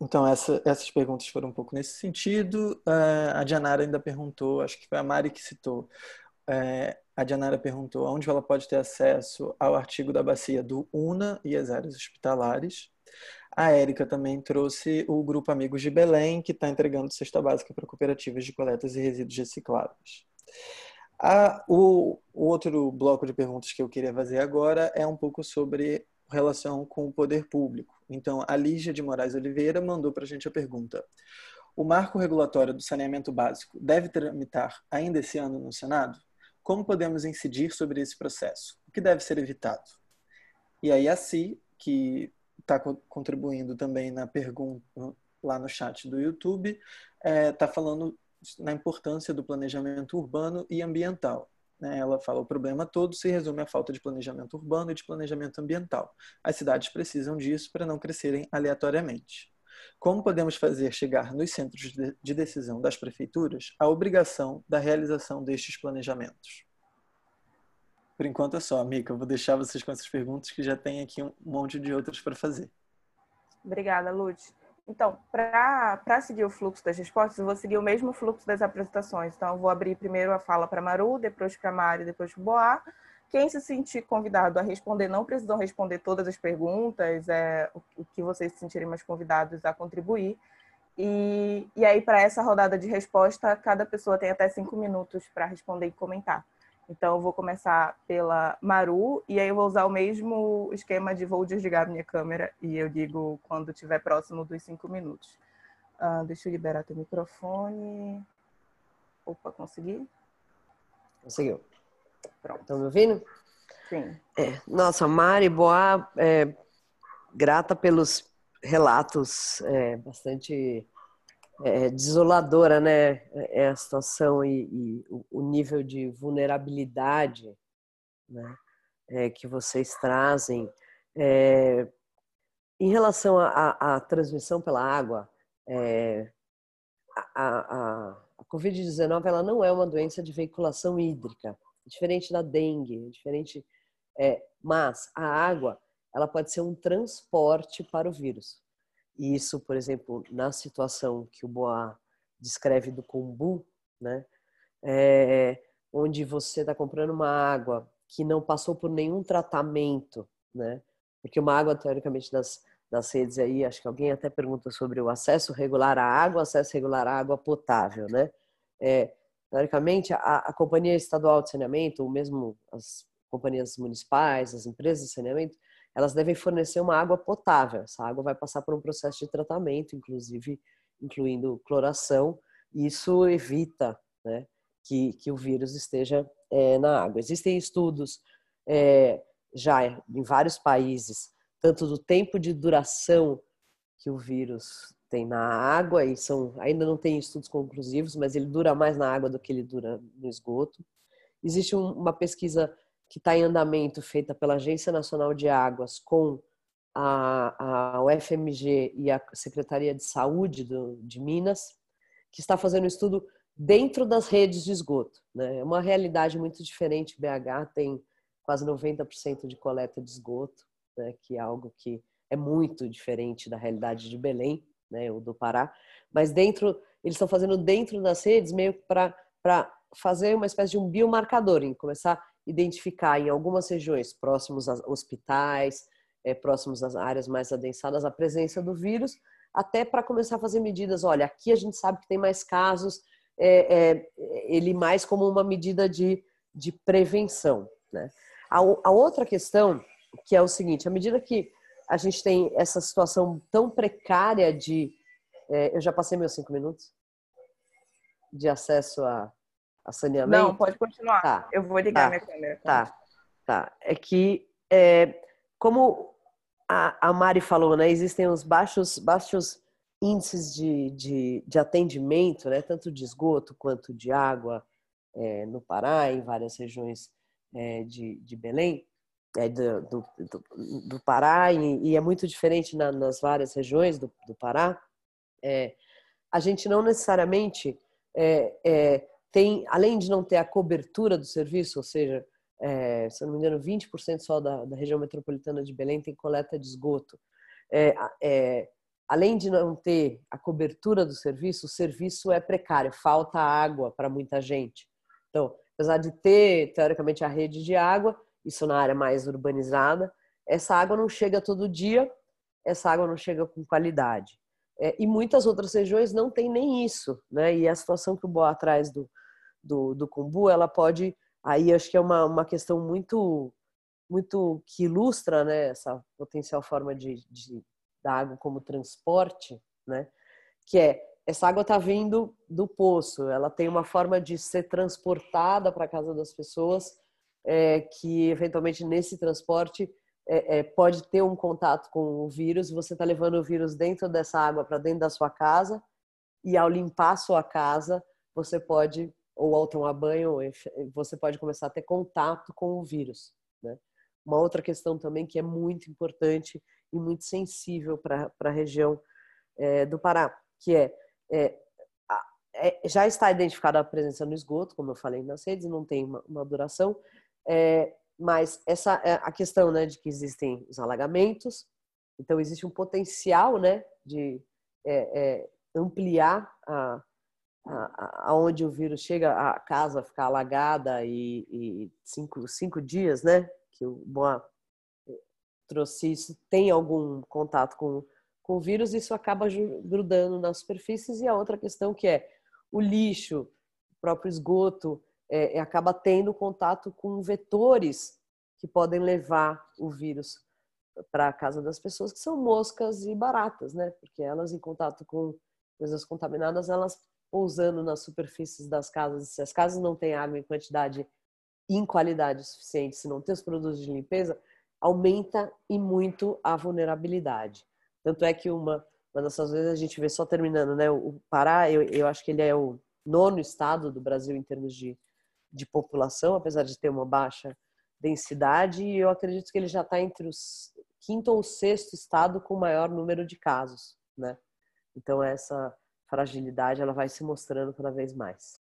então, essa, essas perguntas foram um pouco nesse sentido. Uh, a Dianara ainda perguntou, acho que foi a Mari que citou. É, a Dianara perguntou onde ela pode ter acesso ao artigo da bacia do UNA e as áreas hospitalares. A Érica também trouxe o grupo Amigos de Belém, que está entregando cesta básica para cooperativas de coletas e resíduos recicláveis. A, o, o, outro bloco de perguntas que eu queria fazer agora é um pouco sobre relação com o poder público. Então, a Lígia de Moraes Oliveira mandou para a gente a pergunta: O marco regulatório do saneamento básico deve tramitar ainda esse ano no Senado? Como podemos incidir sobre esse processo? O que deve ser evitado? E aí a Si, que está contribuindo também na pergunta lá no chat do YouTube, está é, tá falando na importância do planejamento urbano e ambiental. Né? Ela fala o problema todo se resume à falta de planejamento urbano e de planejamento ambiental. As cidades precisam disso para não crescerem aleatoriamente. Como podemos fazer chegar nos centros de decisão das prefeituras a obrigação da realização destes planejamentos? Por enquanto é só, Mica. Eu vou deixar vocês com essas perguntas que já tem aqui um monte de outras para fazer. Obrigada, Lute. Então, para seguir o fluxo das respostas, eu vou seguir o mesmo fluxo das apresentações. Então, eu vou abrir primeiro a fala para Maru, depois para Mari, depois para Boá. Quem se sentir convidado a responder, não precisam responder todas as perguntas, é, o, que vocês se sentirem mais convidados a contribuir. E, e aí, para essa rodada de resposta, cada pessoa tem até cinco minutos para responder e comentar. Então, eu vou começar pela Maru, e aí eu vou usar o mesmo esquema de vou desligar minha câmera e eu digo quando estiver próximo dos cinco minutos. Uh, deixa eu liberar teu microfone. Opa, consegui? Conseguiu. Pronto. Estão me ouvindo? Sim. É, nossa, Mari Boa, é, grata pelos relatos é, bastante é, desoladora, né? É a situação e, e o nível de vulnerabilidade né? É, que vocês trazem. É, em relação à transmissão pela água, é, a, a, a Covid-19 ela não é uma doença de veiculação hídrica, diferente da dengue, diferente, é, mas a água ela pode ser um transporte para o vírus. E isso, por exemplo, na situação que o Boa descreve do kombu, né, é, onde você está comprando uma água que não passou por nenhum tratamento, né, porque uma água teoricamente das das redes aí, acho que alguém até pergunta sobre o acesso regular à água, acesso regular à água potável, né? É, teoricamente, a, a companhia estadual de saneamento, ou mesmo as companhias municipais, as empresas de saneamento, elas devem fornecer uma água potável. Essa água vai passar por um processo de tratamento, inclusive incluindo cloração, e isso evita né, que, que o vírus esteja é, na água. Existem estudos é, já em vários países tanto do tempo de duração que o vírus tem na água e são ainda não tem estudos conclusivos, mas ele dura mais na água do que ele dura no esgoto. Existe um, uma pesquisa que está em andamento feita pela Agência Nacional de Águas com a, a UFMG e a Secretaria de Saúde do, de Minas, que está fazendo um estudo dentro das redes de esgoto. Né? É uma realidade muito diferente. BH tem quase 90% de coleta de esgoto né, que é algo que é muito diferente da realidade de Belém, né, ou do Pará, mas dentro eles estão fazendo dentro das redes meio para fazer uma espécie de um biomarcador, em começar identificar em algumas regiões próximos a hospitais, é, próximos às áreas mais adensadas a presença do vírus, até para começar a fazer medidas. Olha, aqui a gente sabe que tem mais casos, é, é, ele mais como uma medida de, de prevenção. Né? A, a outra questão que é o seguinte: à medida que a gente tem essa situação tão precária de. É, eu já passei meus cinco minutos de acesso a, a saneamento? Não, pode continuar. Tá. Eu vou ligar tá. minha câmera. Tá, tá. É que, é, como a, a Mari falou, né, existem os baixos, baixos índices de, de, de atendimento, né, tanto de esgoto quanto de água é, no Pará, em várias regiões é, de, de Belém é, do, do, do, Pará e, e, é muito diferente na, nas várias regiões do, do Pará, é, a gente não necessariamente é, é tem, além de não ter a cobertura do serviço, ou seja, é, se não me engano, 20% só da, da, região metropolitana de Belém tem coleta de esgoto. É, além de não ter a cobertura do serviço, o serviço é precário, falta água para muita gente. Então, apesar de ter, teoricamente, a rede de água, isso na área mais urbanizada, essa água não chega todo dia, essa água não chega com qualidade. É, e muitas outras regiões não tem nem isso, né? E a situação que o Boa traz do, do, do Cumbu, ela pode, aí acho que é uma, uma questão muito, muito que ilustra, né? Essa potencial forma de, de da água como transporte, né? Que é essa água está vindo do poço, ela tem uma forma de ser transportada para a casa das pessoas é, que eventualmente nesse transporte é, é, pode ter um contato com o vírus, você está levando o vírus dentro dessa água para dentro da sua casa e ao limpar a sua casa você pode ou ao tomar banho você pode começar a ter contato com o vírus. Né? Uma outra questão também que é muito importante e muito sensível para a região é, do Pará, que é, é, é, já está identificada a presença no esgoto, como eu falei nas redes, não tem uma, uma duração, é, mas essa é a questão, né, de que existem os alagamentos, então existe um potencial, né, de é, ampliar a, aonde o vírus chega, a casa ficar alagada e, e cinco, cinco dias, né, que o Boa trouxe isso, tem algum contato com, com o vírus, isso acaba grudando nas superfícies. E a outra questão que é o lixo, o próprio esgoto, é, acaba tendo contato com vetores que podem levar o vírus para a casa das pessoas, que são moscas e baratas, né? Porque elas, em contato com coisas contaminadas, elas pousando nas superfícies das casas, se as casas não têm água em quantidade e em qualidade suficiente, se não tem os produtos de limpeza, aumenta e muito a vulnerabilidade. Tanto é que uma, uma dessas vezes a gente vê só terminando, né? O Pará, eu, eu acho que ele é o nono estado do Brasil em termos de, de população, apesar de ter uma baixa densidade, e eu acredito que ele já está entre os quinto ou sexto estado com maior número de casos, né? Então essa fragilidade ela vai se mostrando cada vez mais.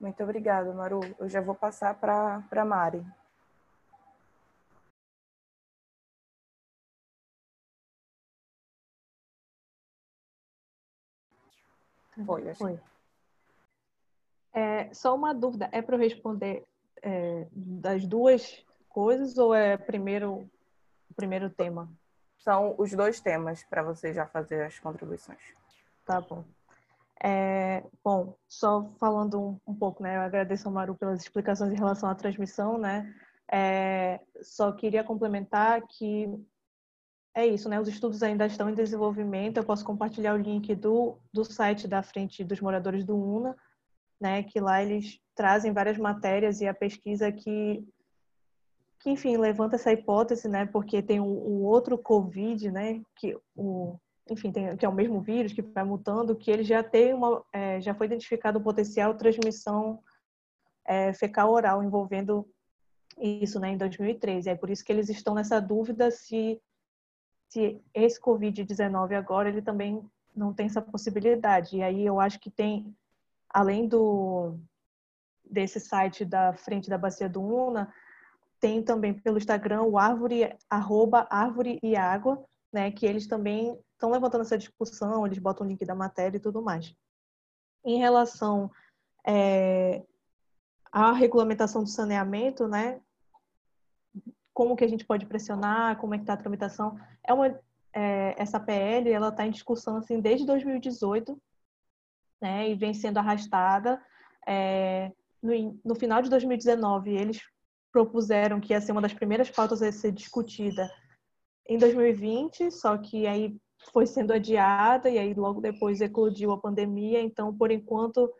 Muito obrigada, Maru. Eu já vou passar para a Mari. Foi, Foi. É, só uma dúvida, é para eu responder é, das duas coisas ou é primeiro o primeiro tema? São os dois temas para você já fazer as contribuições. Tá bom. É, bom, só falando um, um, pouco, né? Eu agradeço ao Maru pelas explicações em relação à transmissão, né? É, só queria complementar que é isso, né? Os estudos ainda estão em desenvolvimento. Eu posso compartilhar o link do, do site da Frente dos Moradores do UNA, né? Que lá eles trazem várias matérias e a pesquisa que, que enfim, levanta essa hipótese, né? Porque tem o, outro COVID, né? Que o enfim, tem, que é o mesmo vírus que vai mutando, que ele já tem uma, é, já foi identificado o potencial transmissão é, fecal oral envolvendo isso, né, em 2013. É por isso que eles estão nessa dúvida se se esse COVID-19 agora ele também não tem essa possibilidade. E aí eu acho que tem, além do desse site da frente da bacia do Una, tem também pelo Instagram o árvore arroba árvore e água, né, que eles também estão levantando essa discussão, eles botam o link da matéria e tudo mais. Em relação é, à regulamentação do saneamento, né, como que a gente pode pressionar, como é que está a tramitação, é uma, é, essa PL ela está em discussão assim desde 2018, né, e vem sendo arrastada. É, no, no final de 2019 eles propuseram que ia ser uma das primeiras pautas a ser discutida em 2020, só que aí foi sendo adiada e aí logo depois eclodiu a pandemia, então por enquanto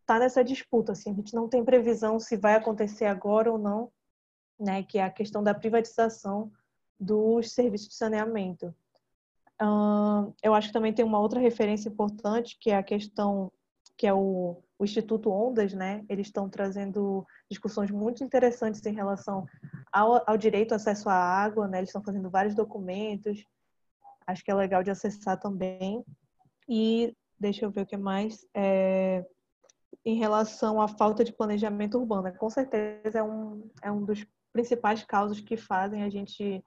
está nessa disputa, assim, a gente não tem previsão se vai acontecer agora ou não, né, que é a questão da privatização dos serviços de saneamento. eu acho que também tem uma outra referência importante, que é a questão que é o, o Instituto Ondas, né? Eles estão trazendo discussões muito interessantes em relação ao, ao direito ao acesso à água, né? Eles estão fazendo vários documentos, acho que é legal de acessar também. E deixa eu ver o que mais. É, em relação à falta de planejamento urbano, com certeza é um, é um dos principais causas que fazem a gente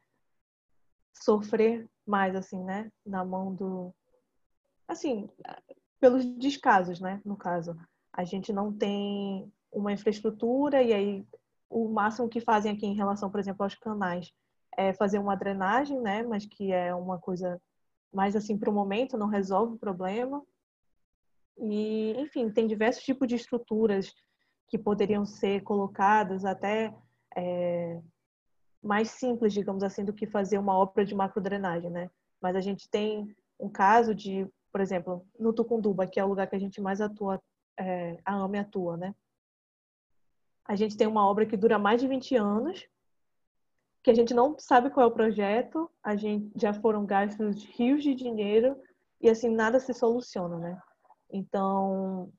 sofrer mais, assim, né? Na mão do. Assim, pelos descasos, né? No caso, a gente não tem uma infraestrutura e aí o máximo que fazem aqui em relação, por exemplo, aos canais é fazer uma drenagem, né? Mas que é uma coisa mais assim para o momento, não resolve o problema. E, enfim, tem diversos tipos de estruturas que poderiam ser colocadas até é, mais simples, digamos assim, do que fazer uma obra de macrodrenagem, né? Mas a gente tem um caso de, por exemplo, no Tucunduba, que é o lugar que a gente mais atua, é, a AME atua, né? A gente tem uma obra que dura mais de 20 anos, que a gente não sabe qual é o projeto, a gente já foram gastos rios de dinheiro e assim nada se soluciona, né? Então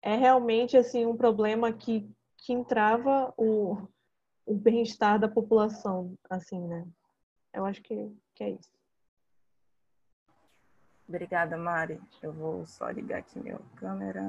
é realmente assim um problema que que entrava o, o bem-estar da população, assim, né? Eu acho que, que é isso. Obrigada, Mari. Eu vou só ligar aqui minha câmera.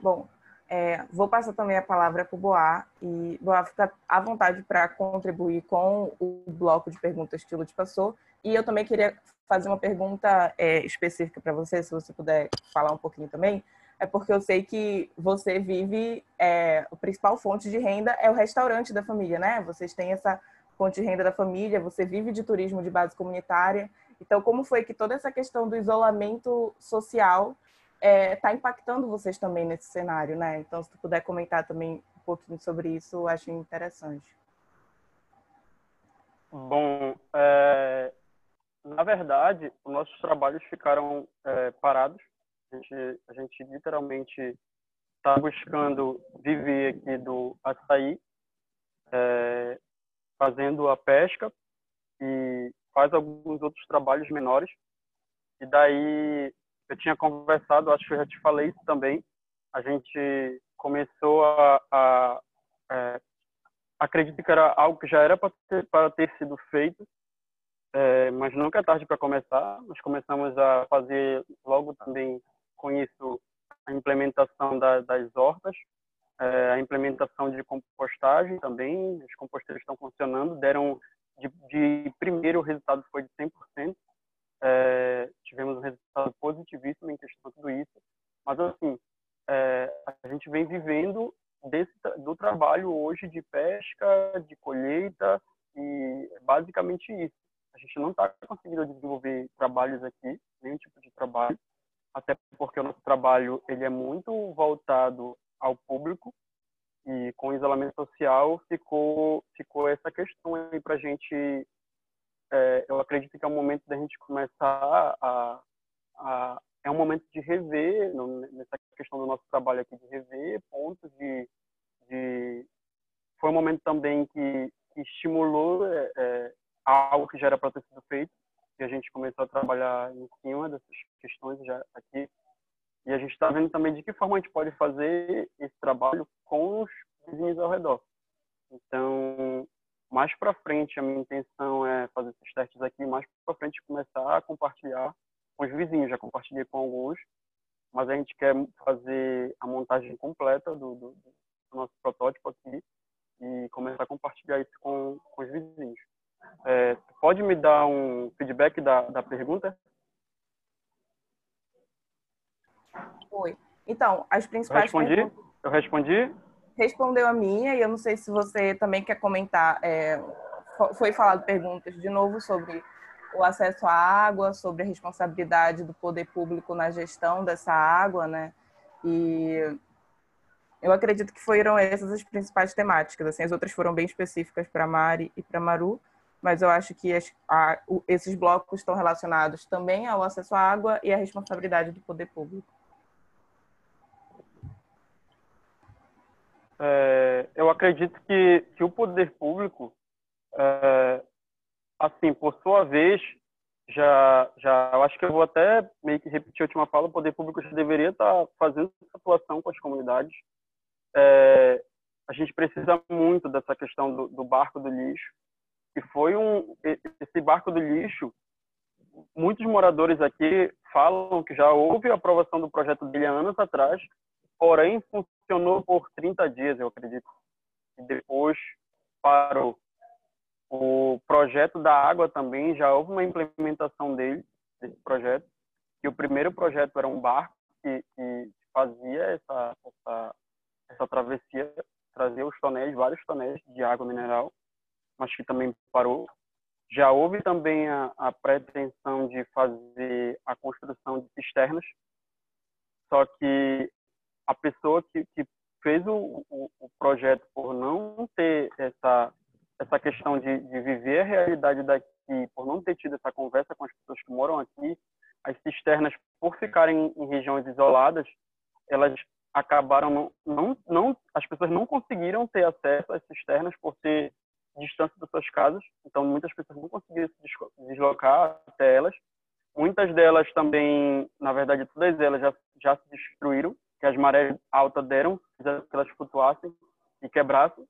Bom, é, vou passar também a palavra para o Boá e Boá fica à vontade para contribuir com o bloco de perguntas que o Lute passou. E eu também queria fazer uma pergunta é, específica para você, se você puder falar um pouquinho também, é porque eu sei que você vive, é, a principal fonte de renda é o restaurante da família, né? Vocês têm essa fonte de renda da família, você vive de turismo de base comunitária, Então, como foi que toda essa questão do isolamento social está é, tá impactando vocês também nesse cenário, né? Então, se tu puder comentar também um pouquinho sobre isso, eu acho interessante. Bom, é, na verdade, os nossos trabalhos ficaram é, parados. A gente, a gente literalmente está buscando viver aqui do açaí, é, fazendo a pesca e faz alguns outros trabalhos menores. E daí eu tinha conversado, acho que eu já te falei isso também, a gente começou a, a é, acredito que era algo que já era para ter, ter sido feito, é, mas nunca é tarde para começar. Nós começamos a fazer logo também com isso a implementação da, das hortas, é, a implementação de compostagem também. Os composteiros estão funcionando, deram de, de primeiro o resultado foi de 100%. É, tivemos um resultado positivíssimo em questão de tudo isso. Mas, assim, é, a gente vem vivendo desse, do trabalho hoje de pesca, de colheita e basicamente isso. A gente não está conseguindo desenvolver trabalhos aqui, nenhum tipo de trabalho, até porque o nosso trabalho ele é muito voltado ao público e com o isolamento social ficou ficou essa questão aí para a gente é, eu acredito que é um momento da gente começar a, a é um momento de rever no, nessa questão do nosso trabalho aqui de rever pontos de, de foi um momento também que, que estimulou é, é, algo que já era para ter sido feito e a gente começou a trabalhar em cima dessas questões já aqui e a gente está vendo também de que forma a gente pode fazer esse trabalho com os vizinhos ao redor. Então, mais para frente, a minha intenção é fazer esses testes aqui, mais para frente começar a compartilhar com os vizinhos. Já compartilhei com alguns, mas a gente quer fazer a montagem completa do, do, do nosso protótipo aqui e começar a compartilhar isso com, com os vizinhos. É, pode me dar um feedback da, da pergunta? Oi. Então, as principais. Eu respondi? Eu respondi? Respondeu a minha, e eu não sei se você também quer comentar. É, foi falado perguntas de novo sobre o acesso à água, sobre a responsabilidade do poder público na gestão dessa água, né? E eu acredito que foram essas as principais temáticas. Assim, as outras foram bem específicas para Mari e para Maru, mas eu acho que as, a, o, esses blocos estão relacionados também ao acesso à água e à responsabilidade do poder público. É, eu acredito que, que o poder público, é, assim, por sua vez, já, já, eu acho que eu vou até meio que repetir a última fala, o poder público já deveria estar fazendo essa atuação com as comunidades. É, a gente precisa muito dessa questão do, do barco do lixo, que foi um, esse barco do lixo, muitos moradores aqui falam que já houve a aprovação do projeto dele há anos atrás, porém funcionou por 30 dias, eu acredito. E depois parou. O projeto da água também já houve uma implementação dele, desse projeto. E o primeiro projeto era um barco que, que fazia essa, essa, essa travessia, trazia os tonéis, vários tonéis de água mineral, mas que também parou. Já houve também a, a pretensão de fazer a construção de cisternas, só que a pessoa que, que fez o, o, o, projeto por não ter essa essa questão de, de viver a realidade daqui, por não ter tido essa conversa com as pessoas que moram aqui, as cisternas, por ficarem em regiões isoladas, elas acabaram não, não, não as pessoas não conseguiram ter acesso às cisternas por ter distância das suas casas, então muitas pessoas não conseguiram se deslocar até elas. Muitas delas também, na verdade, todas elas já, já se destruíram que as marés altas deram, fizeram que elas flutuassem e quebrassem,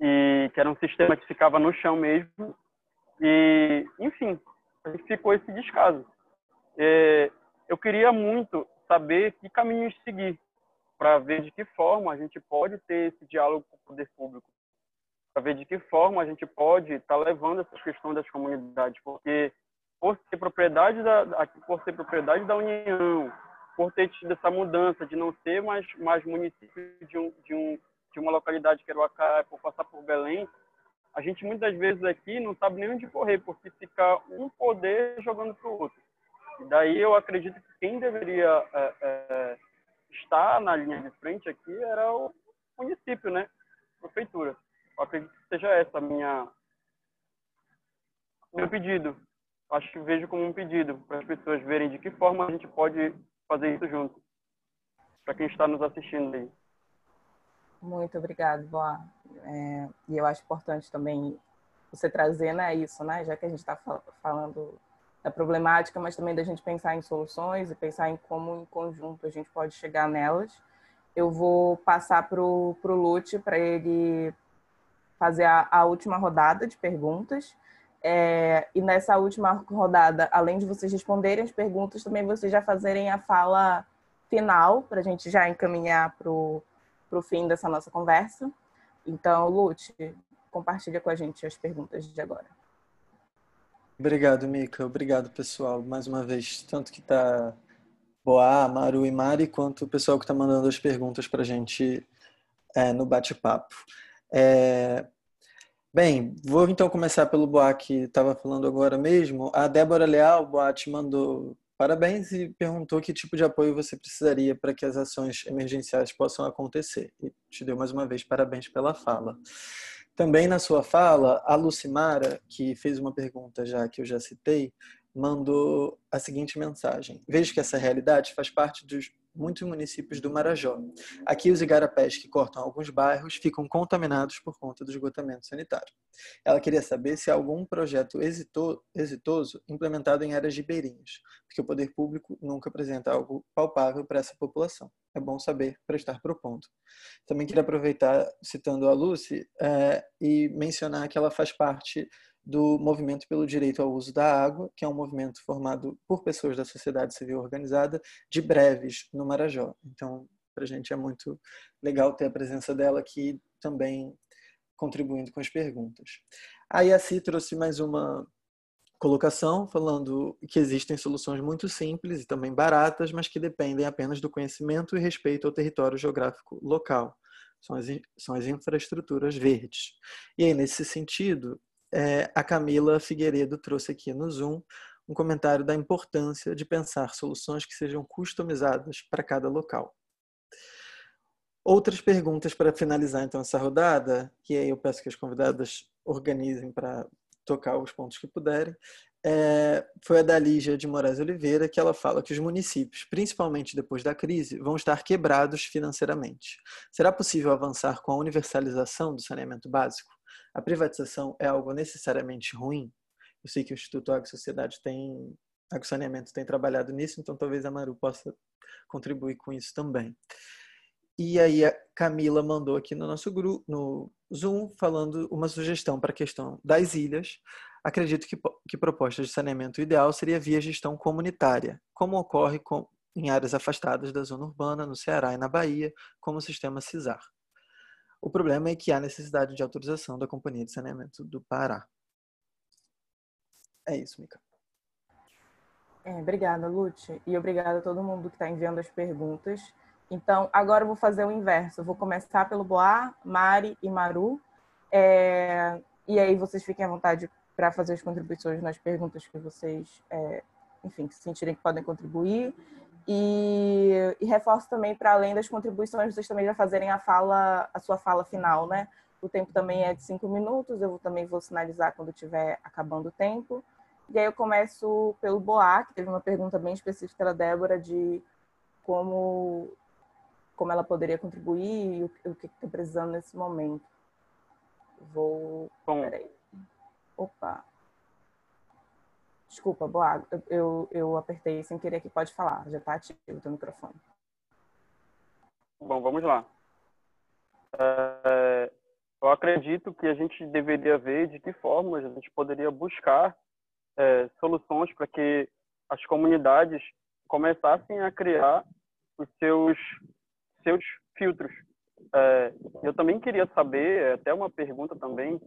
e que era um sistema que ficava no chão mesmo. E, enfim, ficou esse descaso. É, eu queria muito saber que caminhos seguir para ver de que forma a gente pode ter esse diálogo com o poder público, para ver de que forma a gente pode estar tá levando essas questões das comunidades, porque por ser propriedade da por ser propriedade da União, por ter tido essa mudança de não ser mais, mais município de, um, de, um, de uma localidade que era o Acai, por passar por Belém, a gente muitas vezes aqui não sabe nem onde correr, porque fica um poder jogando para o outro. E daí eu acredito que quem deveria é, é, estar na linha de frente aqui era o município, né? Prefeitura. Eu acredito que seja essa a minha meu pedido. Acho que vejo como um pedido para as pessoas verem de que forma a gente pode fazer isso junto. Para quem está nos assistindo aí. Muito obrigado, Boa. É, e eu acho importante também você trazer né, isso, né? Já que a gente está falando da problemática, mas também da gente pensar em soluções e pensar em como em conjunto a gente pode chegar nelas. Eu vou passar para o Lute para ele fazer a, a, última rodada de perguntas. É, e nessa última rodada, além de vocês responderem as perguntas, também vocês já fazerem a fala final, para a gente já encaminhar para o fim dessa nossa conversa. Então, Lute, compartilha com a gente as perguntas de agora. Obrigado, Mika. Obrigado, pessoal. Mais uma vez, tanto que está Boa, Maru e Mari, quanto o pessoal que está mandando as perguntas para a gente é, no bate-papo. É... Bem, vou então começar pelo Boa que estava falando agora mesmo. A Débora Leal, Boa, te mandou parabéns e perguntou que tipo de apoio você precisaria para que as ações emergenciais possam acontecer. E te deu mais uma vez parabéns pela fala. Também na sua fala, a Lucimara, que fez uma pergunta já que eu já citei, mandou a seguinte mensagem: Vejo que essa realidade faz parte dos muitos municípios do Marajó. Aqui, os igarapés que cortam alguns bairros ficam contaminados por conta do esgotamento sanitário. Ela queria saber se há algum projeto exitoso implementado em áreas ribeirinhas, porque o poder público nunca apresenta algo palpável para essa população. É bom saber para estar propondo. Também queria aproveitar, citando a Lucy, é, e mencionar que ela faz parte do Movimento pelo Direito ao Uso da Água, que é um movimento formado por pessoas da sociedade civil organizada de breves no Marajó. Então, para a gente é muito legal ter a presença dela aqui também contribuindo com as perguntas. A Si trouxe mais uma colocação falando que existem soluções muito simples e também baratas, mas que dependem apenas do conhecimento e respeito ao território geográfico local. São as, são as infraestruturas verdes. E aí, nesse sentido, é, a Camila Figueiredo trouxe aqui no Zoom um comentário da importância de pensar soluções que sejam customizadas para cada local. Outras perguntas para finalizar então essa rodada, e aí eu peço que as convidadas organizem para tocar os pontos que puderem, é, foi a da Lígia de Moraes Oliveira, que ela fala que os municípios, principalmente depois da crise, vão estar quebrados financeiramente. Será possível avançar com a universalização do saneamento básico? A privatização é algo necessariamente ruim? Eu sei que o Instituto Agro Sociedade tem, Agro Saneamento tem trabalhado nisso, então talvez a Maru possa contribuir com isso também. E aí a Camila mandou aqui no nosso grupo, no Zoom, falando uma sugestão para a questão das ilhas. Acredito que, que proposta de saneamento ideal seria via gestão comunitária, como ocorre com, em áreas afastadas da zona urbana, no Ceará e na Bahia, como o sistema CISAR. O problema é que há necessidade de autorização da Companhia de Saneamento do Pará. É isso, Mica. É, obrigada, Lute. E obrigada a todo mundo que está enviando as perguntas. Então, agora eu vou fazer o inverso. Eu vou começar pelo Boá, Mari e Maru. É... E aí vocês fiquem à vontade para fazer as contribuições nas perguntas que vocês, é... enfim, sentirem que podem contribuir. E, e reforço também, para além das contribuições, vocês também já fazerem a fala, a sua fala final, né? O tempo também é de cinco minutos, eu também vou sinalizar quando estiver acabando o tempo. E aí eu começo pelo Boá, que teve uma pergunta bem específica da Débora de como, como ela poderia contribuir e o, o que está precisando nesse momento. Vou. Bom. Peraí. Opa. Desculpa, Boa, eu, eu apertei sem querer aqui, pode falar, já está ativo o teu microfone. Bom, vamos lá. É, eu acredito que a gente deveria ver de que forma a gente poderia buscar é, soluções para que as comunidades começassem a criar os seus, seus filtros. É, eu também queria saber, é até uma pergunta também,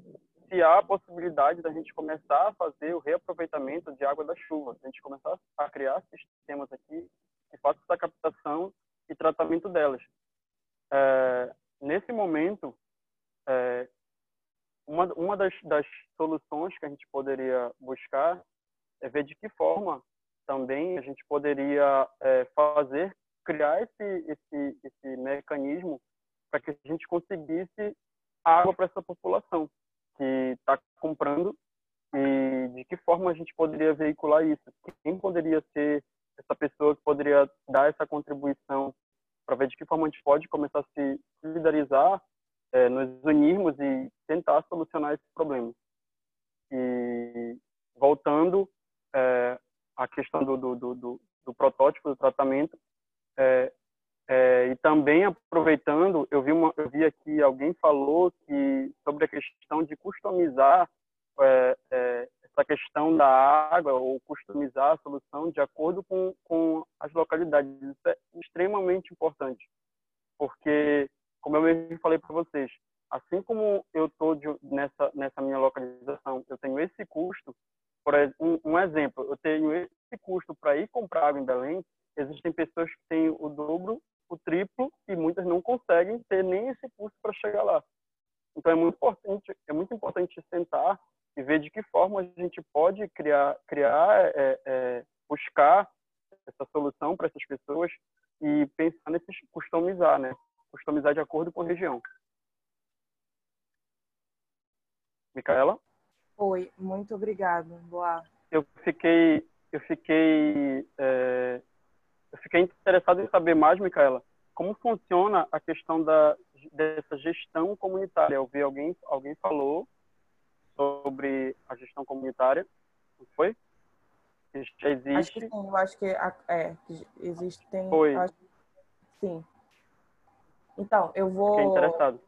se há a possibilidade da gente começar a fazer o reaproveitamento de água da chuva, a gente começar a criar sistemas aqui que façam essa captação e tratamento delas. É, nesse momento, é, uma, uma das, das soluções que a gente poderia buscar é ver de que forma também a gente poderia é, fazer, criar esse, esse, esse mecanismo para que a gente conseguisse água para essa população que está comprando e de que forma a gente poderia veicular isso? Quem poderia ser essa pessoa que poderia dar essa contribuição para ver de que forma a gente pode começar a se solidarizar, é, nos unirmos e tentar solucionar esse problema. E voltando é, à questão do, do, do, do, protótipo do tratamento, é, é, e também aproveitando, eu vi, uma, eu vi aqui alguém falou que sobre a questão de customizar é, é, essa questão da água ou customizar a solução de acordo com, com as localidades. Isso é extremamente importante, porque, como eu mesmo falei para vocês, assim como eu estou nessa, nessa minha localização, eu tenho esse custo, por um, um exemplo, eu tenho esse custo para ir comprar água em Belém, existem pessoas que têm o dobro, o triplo, e muitas não conseguem ter nem esse custo para chegar lá. Então é muito importante, é muito importante sentar e ver de que forma a gente pode criar, criar é, é, buscar essa solução para essas pessoas e pensar nesse customizar, né? Customizar de acordo com a região. Micaela? Oi, muito obrigada. Boa. Eu fiquei, eu fiquei, é, eu fiquei interessado em saber mais, Micaela, como funciona a questão da dessa gestão comunitária. Eu vi alguém, alguém falou sobre a gestão comunitária, não foi? Já existe? Acho que sim, eu acho que é, existem... Foi. Acho, sim. Então, eu vou... Fiquei interessado.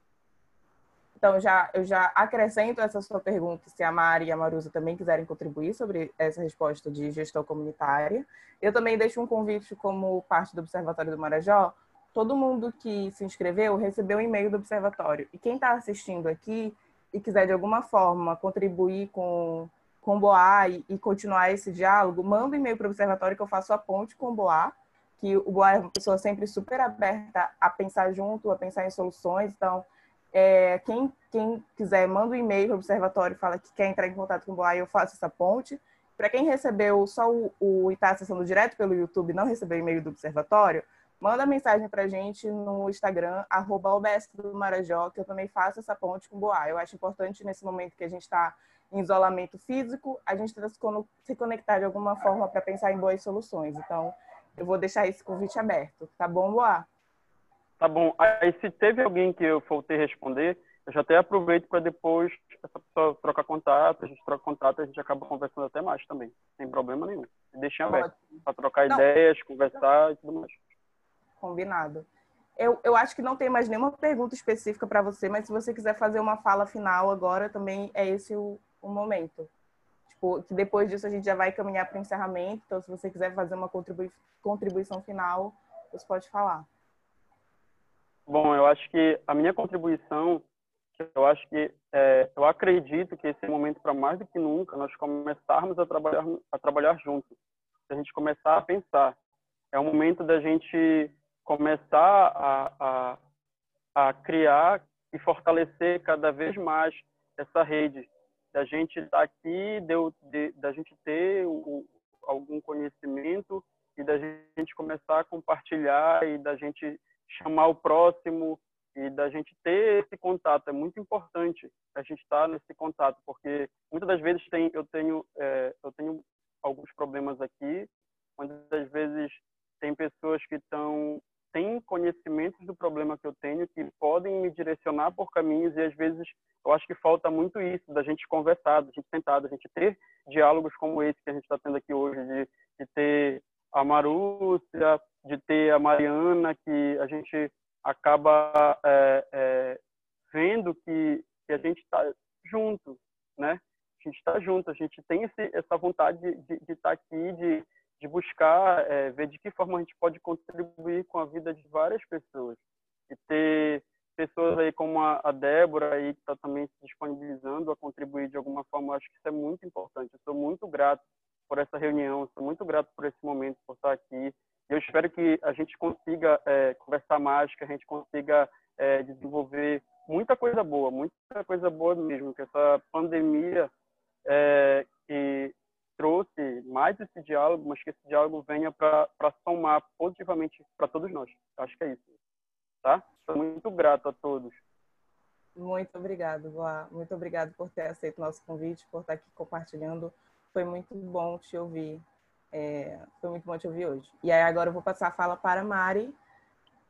Então, já, eu já acrescento essa sua pergunta, se a Mari e a Marusa também quiserem contribuir sobre essa resposta de gestão comunitária. Eu também deixo um convite como parte do Observatório do Marajó. Todo mundo que se inscreveu recebeu um e-mail do Observatório. E quem está assistindo aqui e quiser de alguma forma contribuir com, com o Boa e, e continuar esse diálogo, manda um e-mail para o Observatório que eu faço a ponte com o Boa, que o Boa é uma pessoa sempre super aberta a pensar junto, a pensar em soluções. Então, é, quem, quem quiser, manda um e-mail para o Observatório, fala que quer entrar em contato com o Boa eu faço essa ponte. Para quem recebeu só o, o e está acessando direto pelo YouTube não recebeu e-mail do Observatório, manda mensagem para a gente no Instagram, arroba do Marajó, que eu também faço essa ponte com o Boa. Eu acho importante nesse momento que a gente está em isolamento físico, a gente tentar se conectar de alguma forma para pensar em boas soluções. Então, eu vou deixar esse convite aberto. Tá bom, Boa? Tá bom. Aí, se teve alguém que eu faltei responder, eu já até aproveito para depois essa pessoa trocar contato, a gente troca contato, a gente acaba conversando até mais também, sem problema nenhum. Deixem aberto para trocar Não. ideias, conversar e tudo mais. Combinado. Eu, eu acho que não tem mais nenhuma pergunta específica para você, mas se você quiser fazer uma fala final agora, também é esse o, o momento. Tipo, que depois disso a gente já vai caminhar para o encerramento. Então, se você quiser fazer uma contribui contribuição final, você pode falar. Bom, eu acho que a minha contribuição, eu acho que é, eu acredito que esse é o momento para mais do que nunca nós começarmos a trabalhar a trabalhar juntos. A gente começar a pensar, é o momento da gente começar a, a, a criar e fortalecer cada vez mais essa rede da gente estar tá aqui, de, da gente ter o, algum conhecimento e da gente começar a compartilhar e da gente chamar o próximo e da gente ter esse contato. É muito importante a gente estar nesse contato porque muitas das vezes tem eu tenho é, eu tenho alguns problemas aqui muitas das vezes tem pessoas que estão têm conhecimentos do problema que eu tenho que podem me direcionar por caminhos e às vezes eu acho que falta muito isso da gente conversar, da gente sentar, da gente ter diálogos como esse que a gente está tendo aqui hoje, de, de ter a Marúcia, de ter a Mariana, que a gente acaba é, é, vendo que, que a gente está junto, né? A gente está junto, a gente tem esse, essa vontade de estar tá aqui, de de buscar é, ver de que forma a gente pode contribuir com a vida de várias pessoas e ter pessoas aí como a, Débora aí que está também se disponibilizando a contribuir de alguma forma, acho que isso é muito importante. Eu sou muito grato por essa reunião, sou muito grato por esse momento, por estar aqui. Eu espero que a gente consiga é, conversar mais, que a gente consiga é, desenvolver muita coisa boa, muita coisa boa mesmo, que essa pandemia é, que trouxe mais esse diálogo, mas que esse diálogo venha para somar positivamente para todos nós. Acho que é isso. Tá? Estou muito grato a todos. Muito obrigado, Boa. Muito obrigado por ter aceito o nosso convite, por estar aqui compartilhando. Foi muito bom te ouvir. É, foi muito bom te ouvir hoje. E aí agora eu vou passar a fala para Mari.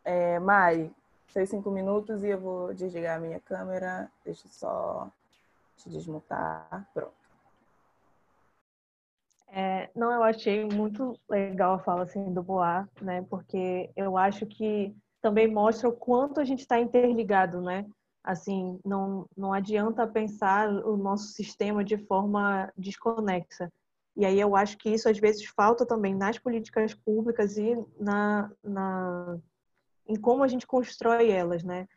É, Mari, seis, cinco minutos e eu vou desligar a minha câmera. Deixa eu só te desmutar. Pronto. É, não, eu achei muito legal a fala assim, do Boa, né? Porque eu acho que também mostra o quanto a gente está interligado, né? Assim, não, não adianta pensar o nosso sistema de forma desconexa. E aí eu acho que isso às vezes falta também nas políticas públicas e na, na em como a gente constrói elas, né?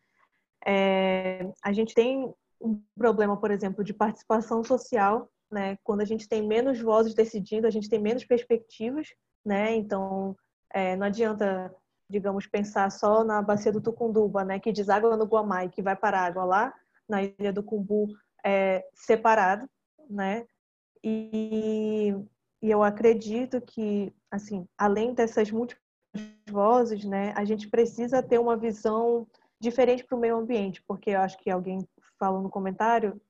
É, a gente tem um problema, por exemplo, de participação social, né? Quando a gente tem menos vozes decidindo, a gente tem menos perspectivas, né? Então, é, não adianta digamos, pensar só na bacia do Tucunduba, né, que deságua no Guamá e que vai para a água lá na ilha do Cumbu é, separado, né? E, e eu acredito que, assim, além dessas múltiplas vozes, né, a gente precisa ter uma visão diferente para o meio ambiente, porque eu acho que alguém falou no comentário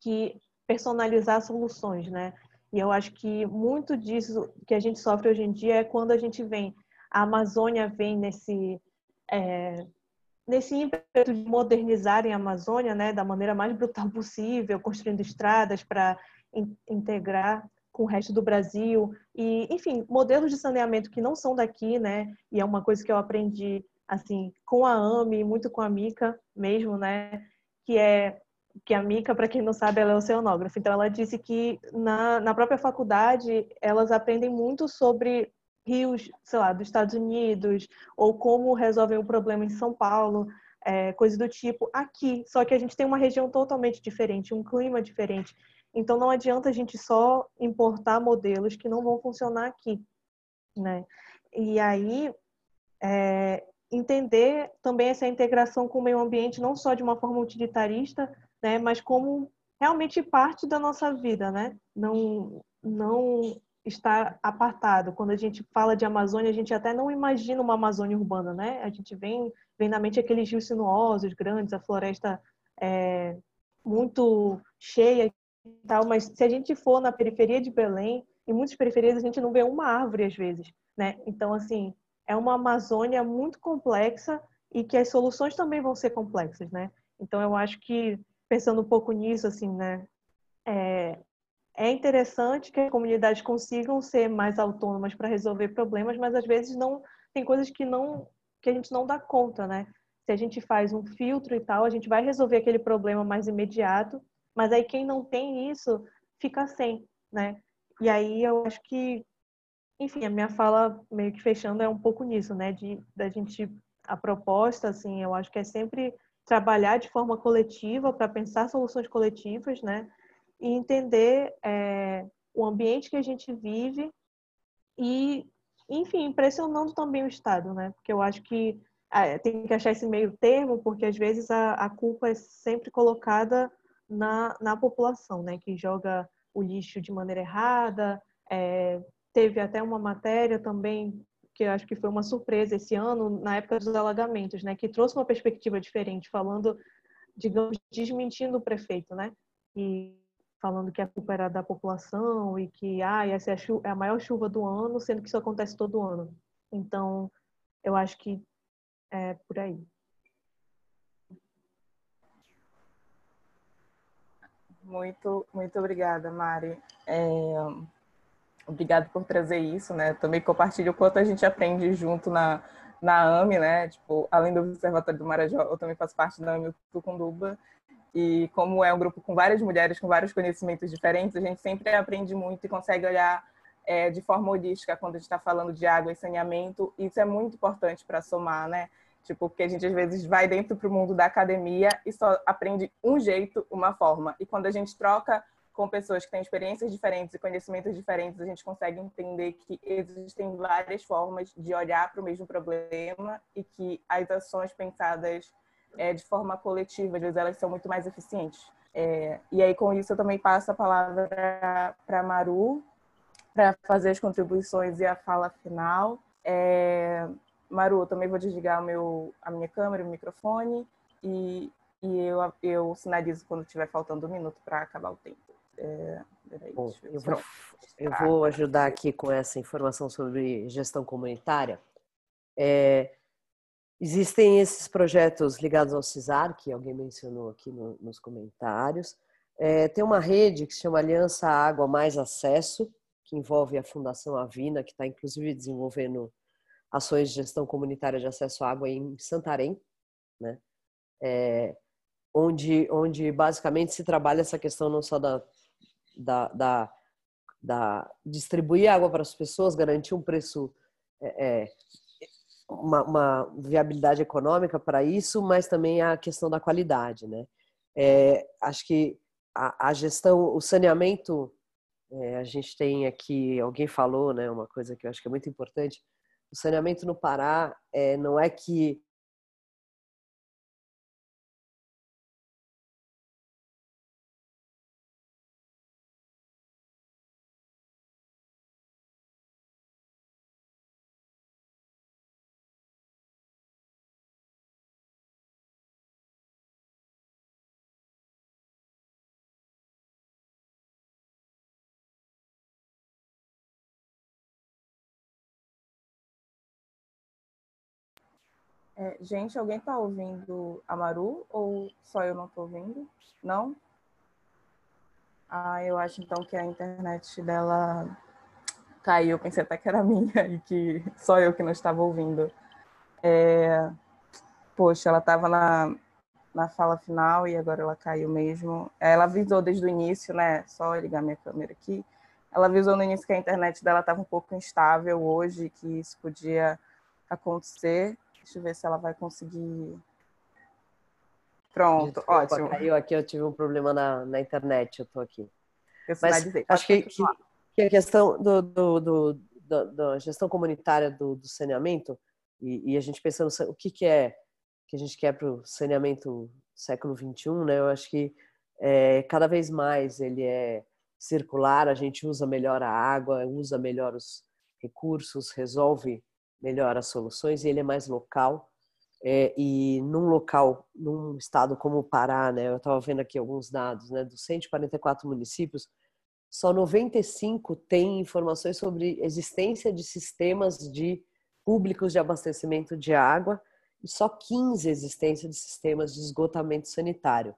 que personalizar soluções, né? E eu acho que muito disso que a gente sofre hoje em dia é quando a gente vem a Amazônia vem nesse é, nesse ímpeto de modernizarem a Amazônia, né, da maneira mais brutal possível, construindo estradas para in integrar com o resto do Brasil e, enfim, modelos de saneamento que não são daqui, né? E é uma coisa que eu aprendi assim com a AMI, muito com a Mica mesmo, né? Que é que a Mica, para quem não sabe, ela é oceanógrafa. Então, ela disse que na, na própria faculdade elas aprendem muito sobre rios, sei lá, dos Estados Unidos, ou como resolvem o problema em São Paulo, é, coisa do tipo, aqui. Só que a gente tem uma região totalmente diferente, um clima diferente. Então não adianta a gente só importar modelos que não vão funcionar aqui, né? E aí é, entender também essa integração com o meio ambiente não só de uma forma utilitarista, né, mas como realmente parte da nossa vida, né? Não não está apartado. Quando a gente fala de Amazônia, a gente até não imagina uma Amazônia urbana, né? A gente vem, vem na mente aqueles rios sinuosos grandes, a floresta é, muito cheia tal, mas se a gente for na periferia de Belém, em muitas periferias a gente não vê uma árvore às vezes, né? Então, assim, é uma Amazônia muito complexa e que as soluções também vão ser complexas, né? Então, eu acho que, pensando um pouco nisso, assim, né? É, é interessante que as comunidades consigam ser mais autônomas para resolver problemas, mas às vezes não tem coisas que não que a gente não dá conta, né? Se a gente faz um filtro e tal, a gente vai resolver aquele problema mais imediato, mas aí quem não tem isso fica sem, né? E aí eu acho que, enfim, a minha fala meio que fechando é um pouco nisso, né? De da gente a proposta, assim, eu acho que é sempre trabalhar de forma coletiva para pensar soluções coletivas, né? e entender é, o ambiente que a gente vive e, enfim, pressionando também o Estado, né? Porque eu acho que é, tem que achar esse meio termo, porque às vezes a, a culpa é sempre colocada na, na população, né? Que joga o lixo de maneira errada. É, teve até uma matéria também que acho que foi uma surpresa esse ano, na época dos alagamentos, né? Que trouxe uma perspectiva diferente, falando, digamos, desmentindo o prefeito, né? E falando que a culpa era da população e que ah, essa é a, chuva, é a maior chuva do ano, sendo que isso acontece todo ano. Então, eu acho que é por aí. Muito, muito obrigada, Mari. É, obrigado por trazer isso, né? Também compartilho o quanto a gente aprende junto na, na AME, né? Tipo, além do Observatório do Marajó, eu também faço parte da AME Tucunduba. E como é um grupo com várias mulheres, com vários conhecimentos diferentes, a gente sempre aprende muito e consegue olhar é, de forma holística quando a gente está falando de água e saneamento. Isso é muito importante para somar, né? Tipo, porque a gente às vezes vai dentro para o mundo da academia e só aprende um jeito, uma forma. E quando a gente troca com pessoas que têm experiências diferentes e conhecimentos diferentes, a gente consegue entender que existem várias formas de olhar para o mesmo problema e que as ações pensadas é, de forma coletiva, às vezes elas são muito mais eficientes. É, e aí, com isso, eu também passo a palavra para a Maru, para fazer as contribuições e a fala final. É, Maru, eu também vou desligar o meu, a minha câmera, o microfone, e, e eu, eu sinalizo quando estiver faltando um minuto para acabar o tempo. É, peraí, Bom, eu, vou, eu vou ajudar aqui com essa informação sobre gestão comunitária. É, existem esses projetos ligados ao CISAR, que alguém mencionou aqui no, nos comentários. É, tem uma rede que se chama Aliança Água Mais Acesso, que envolve a Fundação Avina, que está inclusive desenvolvendo ações de gestão comunitária de acesso à água em Santarém, né? É, onde, onde basicamente se trabalha essa questão não só da, da, da, da distribuir água para as pessoas, garantir um preço, é, é, uma, uma, viabilidade econômica para isso, mas também a questão da qualidade, né? É, acho que a, a, gestão, o saneamento, é, a gente tem aqui, alguém falou, né, uma coisa que eu acho que é muito importante, o saneamento no Pará é, não é que É, gente, alguém está ouvindo a Maru ou só eu não estou ouvindo? Não? Ah, eu acho então que a internet dela caiu. Pensei até que era minha e que só eu que não estava ouvindo. É... Poxa, ela estava na, na fala final e agora ela caiu mesmo. Ela avisou desde o início, né? Só ligar minha câmera aqui. Ela avisou no início que a internet dela estava um pouco instável hoje, que isso podia acontecer. Deixa eu ver se ela vai conseguir. Pronto, Desculpa, ótimo. Caiu aqui, eu tive um problema na, na internet, eu tô aqui. Eu Mas acho que, que, que, a questão do, do, do, do, da gestão comunitária do, do saneamento, e, e, a gente pensando o que, que é que a gente quer para o saneamento século XXI, né? Eu acho que é, cada vez mais ele é circular, a gente usa melhor a água, usa melhor os recursos, resolve melhor as soluções e ele é mais local. É, e num local, num estado como o Pará, né, eu estava vendo aqui alguns dados, né, dos 144 municípios, só 95 têm informações sobre existência de sistemas de públicos de abastecimento de água e só 15 existência de sistemas de esgotamento sanitário,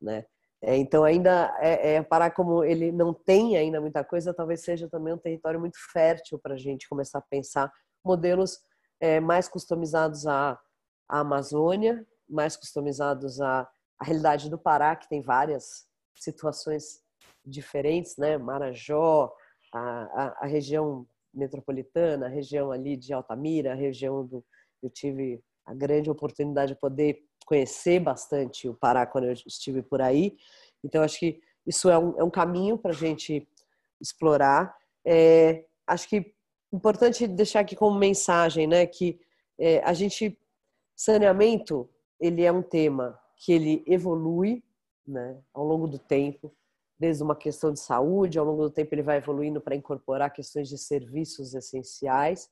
né? É, então ainda é, é Pará como ele não tem ainda muita coisa, talvez seja também um território muito fértil para a gente começar a pensar modelos é, mais customizados à, à, Amazônia, mais customizados à, à realidade do Pará, que tem várias situações diferentes, né? Marajó, a, a, a região metropolitana, a região ali de Altamira, a região do eu tive a grande oportunidade de poder conhecer bastante o Pará quando eu estive por aí. Então acho que isso é um, é um caminho para a gente explorar. É, acho que importante deixar aqui como mensagem, né, que é, a gente saneamento ele é um tema que ele evolui, né, ao longo do tempo, desde uma questão de saúde, ao longo do tempo ele vai evoluindo para incorporar questões de serviços essenciais.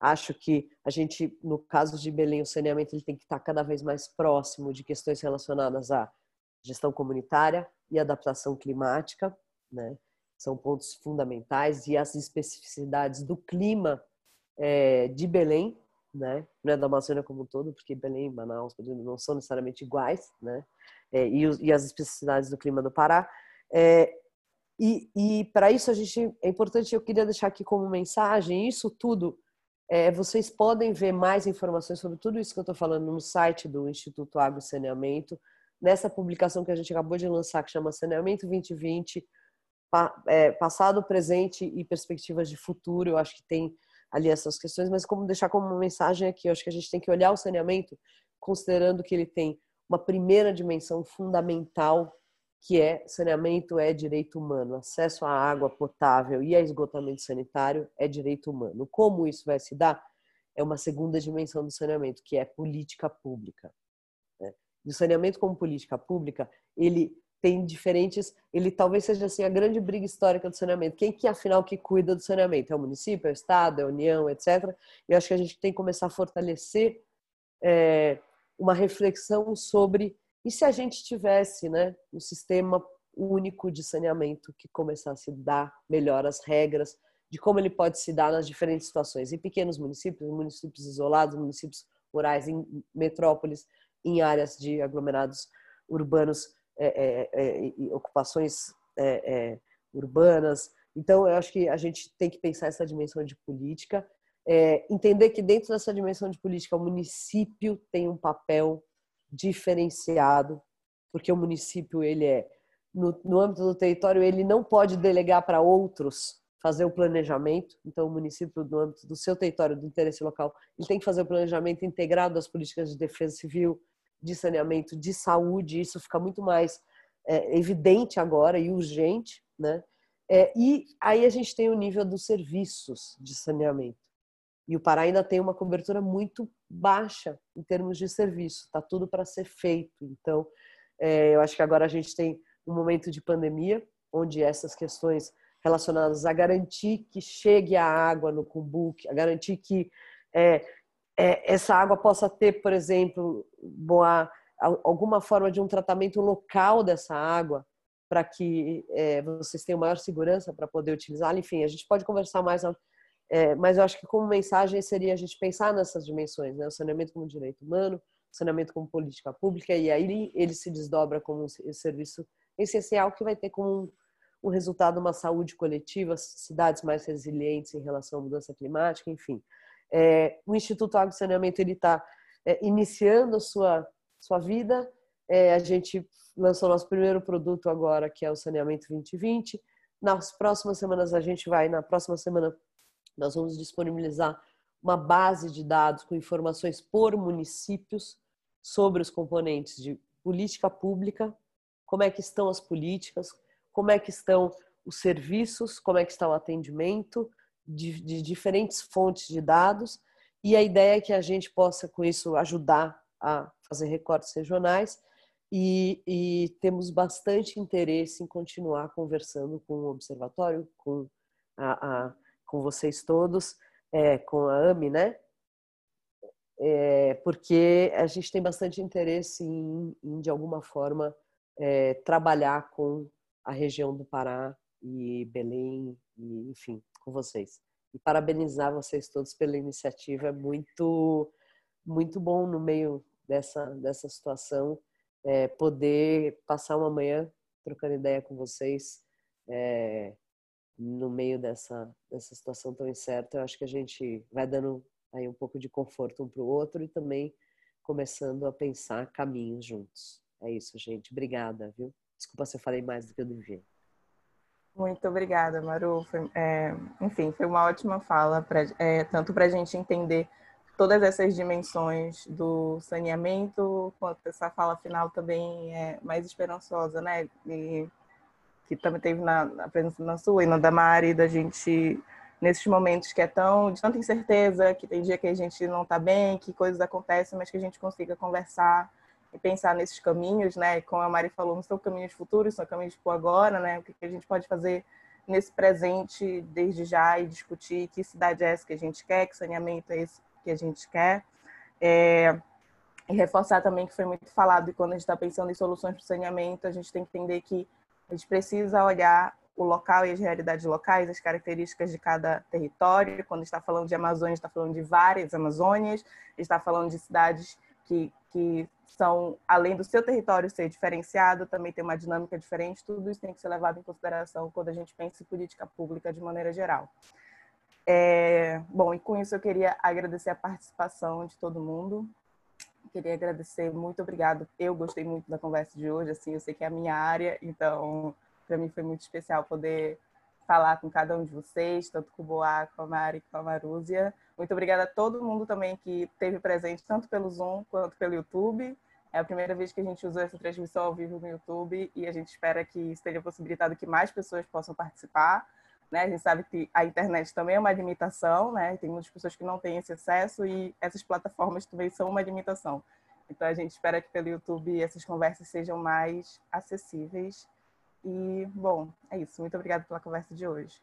Acho que a gente, no caso de Belém, o saneamento ele tem que estar cada vez mais próximo de questões relacionadas à gestão comunitária e adaptação climática, né? São pontos fundamentais e as especificidades do clima é, de Belém, né? Não é da Amazônia como um todo, porque Belém e Manaus não são necessariamente iguais, né? É, e, e, as especificidades do clima do Pará. É, e, e para isso a gente é importante, eu queria deixar aqui como mensagem isso tudo. É, vocês podem ver mais informações sobre tudo isso que eu estou falando no site do Instituto Água e Saneamento, nessa publicação que a gente acabou de lançar, que chama Saneamento 2020, é, passado, presente e perspectivas de futuro. Eu acho que tem ali essas questões, mas como deixar como uma mensagem aqui, eu acho que a gente tem que olhar o saneamento considerando que ele tem uma primeira dimensão fundamental que é saneamento é direito humano, acesso à água potável e a esgotamento sanitário é direito humano. Como isso vai se dar é uma segunda dimensão do saneamento, que é política pública. Né? de saneamento como política pública, ele tem diferentes, ele talvez seja assim a grande briga histórica do saneamento. Quem que afinal que cuida do saneamento? É o município, é o estado, é a União, etc. E acho que a gente tem que começar a fortalecer é, uma reflexão sobre e se a gente tivesse, né, um sistema único de saneamento que começasse a dar melhor as regras de como ele pode se dar nas diferentes situações, em pequenos municípios, municípios isolados, municípios rurais, em metrópoles, em áreas de aglomerados urbanos, é, é, é, ocupações é, é, urbanas. Então, eu acho que a gente tem que pensar essa dimensão de política, entender que dentro dessa dimensão de política, o município tem um papel diferenciado, porque o município ele é no, no âmbito do território ele não pode delegar para outros fazer o planejamento. Então, o município, no âmbito do seu território, do interesse local, ele tem que fazer o planejamento integrado das políticas de defesa civil, de saneamento, de saúde. Isso fica muito mais é, evidente agora e urgente, né? É, e aí a gente tem o nível dos serviços de saneamento. E o Pará ainda tem uma cobertura muito baixa em termos de serviço. Está tudo para ser feito. Então, é, eu acho que agora a gente tem um momento de pandemia, onde essas questões relacionadas a garantir que chegue a água no cumbuque, a garantir que é, é, essa água possa ter, por exemplo, boa, alguma forma de um tratamento local dessa água, para que é, vocês tenham maior segurança para poder utilizá-la. Enfim, a gente pode conversar mais, é, mas eu acho que como mensagem seria a gente pensar nessas dimensões, né? o saneamento como direito humano, o saneamento como política pública, e aí ele se desdobra como um serviço essencial que vai ter como um resultado uma saúde coletiva, cidades mais resilientes em relação à mudança climática, enfim. É, o Instituto Água e Saneamento está é, iniciando a sua sua vida. É, a gente lançou nosso primeiro produto agora, que é o Saneamento 2020. Nas próximas semanas a gente vai, na próxima semana nós vamos disponibilizar uma base de dados com informações por municípios sobre os componentes de política pública, como é que estão as políticas, como é que estão os serviços, como é que está o atendimento de, de diferentes fontes de dados e a ideia é que a gente possa com isso ajudar a fazer recortes regionais e, e, temos bastante interesse em continuar conversando com o observatório, com, a, a com vocês todos, é, com a AMI, né? É, porque a gente tem bastante interesse em, em de alguma forma, é, trabalhar com a região do Pará e Belém, e, enfim, com vocês. E parabenizar vocês todos pela iniciativa, é muito, muito bom no meio dessa, dessa situação, é, poder passar uma manhã trocando ideia com vocês é, no meio dessa, dessa situação tão incerta. Eu acho que a gente vai dando aí um pouco de conforto um para o outro e também começando a pensar caminhos juntos. É isso, gente. Obrigada, viu? Desculpa se eu falei mais do que eu devia. Muito obrigada, Maru. Foi, é, enfim, foi uma ótima fala, pra, é, tanto para a gente entender todas essas dimensões do saneamento, quanto essa fala final também é mais esperançosa, né? E, que também teve na, na presença da sua e na da Mari, da gente nesses momentos que é tão de tanta incerteza, que tem dia que a gente não está bem, que coisas acontecem, mas que a gente consiga conversar e pensar nesses caminhos, né? Como a Mari falou, não são caminhos futuros, são caminhos por agora, né? O que a gente pode fazer nesse presente desde já e discutir que cidade é essa que a gente quer, que saneamento é esse que a gente quer. É, e reforçar também que foi muito falado, e quando a gente está pensando em soluções para o saneamento, a gente tem que entender que a gente precisa olhar o local e as realidades locais, as características de cada território. Quando está falando de Amazônia, está falando de várias Amazônias, está falando de cidades que, que são, além do seu território ser diferenciado, também tem uma dinâmica diferente. Tudo isso tem que ser levado em consideração quando a gente pensa em política pública de maneira geral. É, bom, e com isso eu queria agradecer a participação de todo mundo. Queria agradecer, muito obrigado. Eu gostei muito da conversa de hoje, assim, eu sei que é a minha área, então para mim foi muito especial poder falar com cada um de vocês, tanto com o Boá, com a Mari, com a Marúzia. Muito obrigada a todo mundo também que esteve presente, tanto pelo Zoom quanto pelo YouTube. É a primeira vez que a gente usou essa transmissão ao vivo no YouTube e a gente espera que esteja possibilitado que mais pessoas possam participar. Né? A gente sabe que a internet também é uma limitação, né? Tem muitas pessoas que não têm esse acesso e essas plataformas também são uma limitação. Então a gente espera que pelo YouTube essas conversas sejam mais acessíveis. E, bom, é isso. Muito obrigada pela conversa de hoje.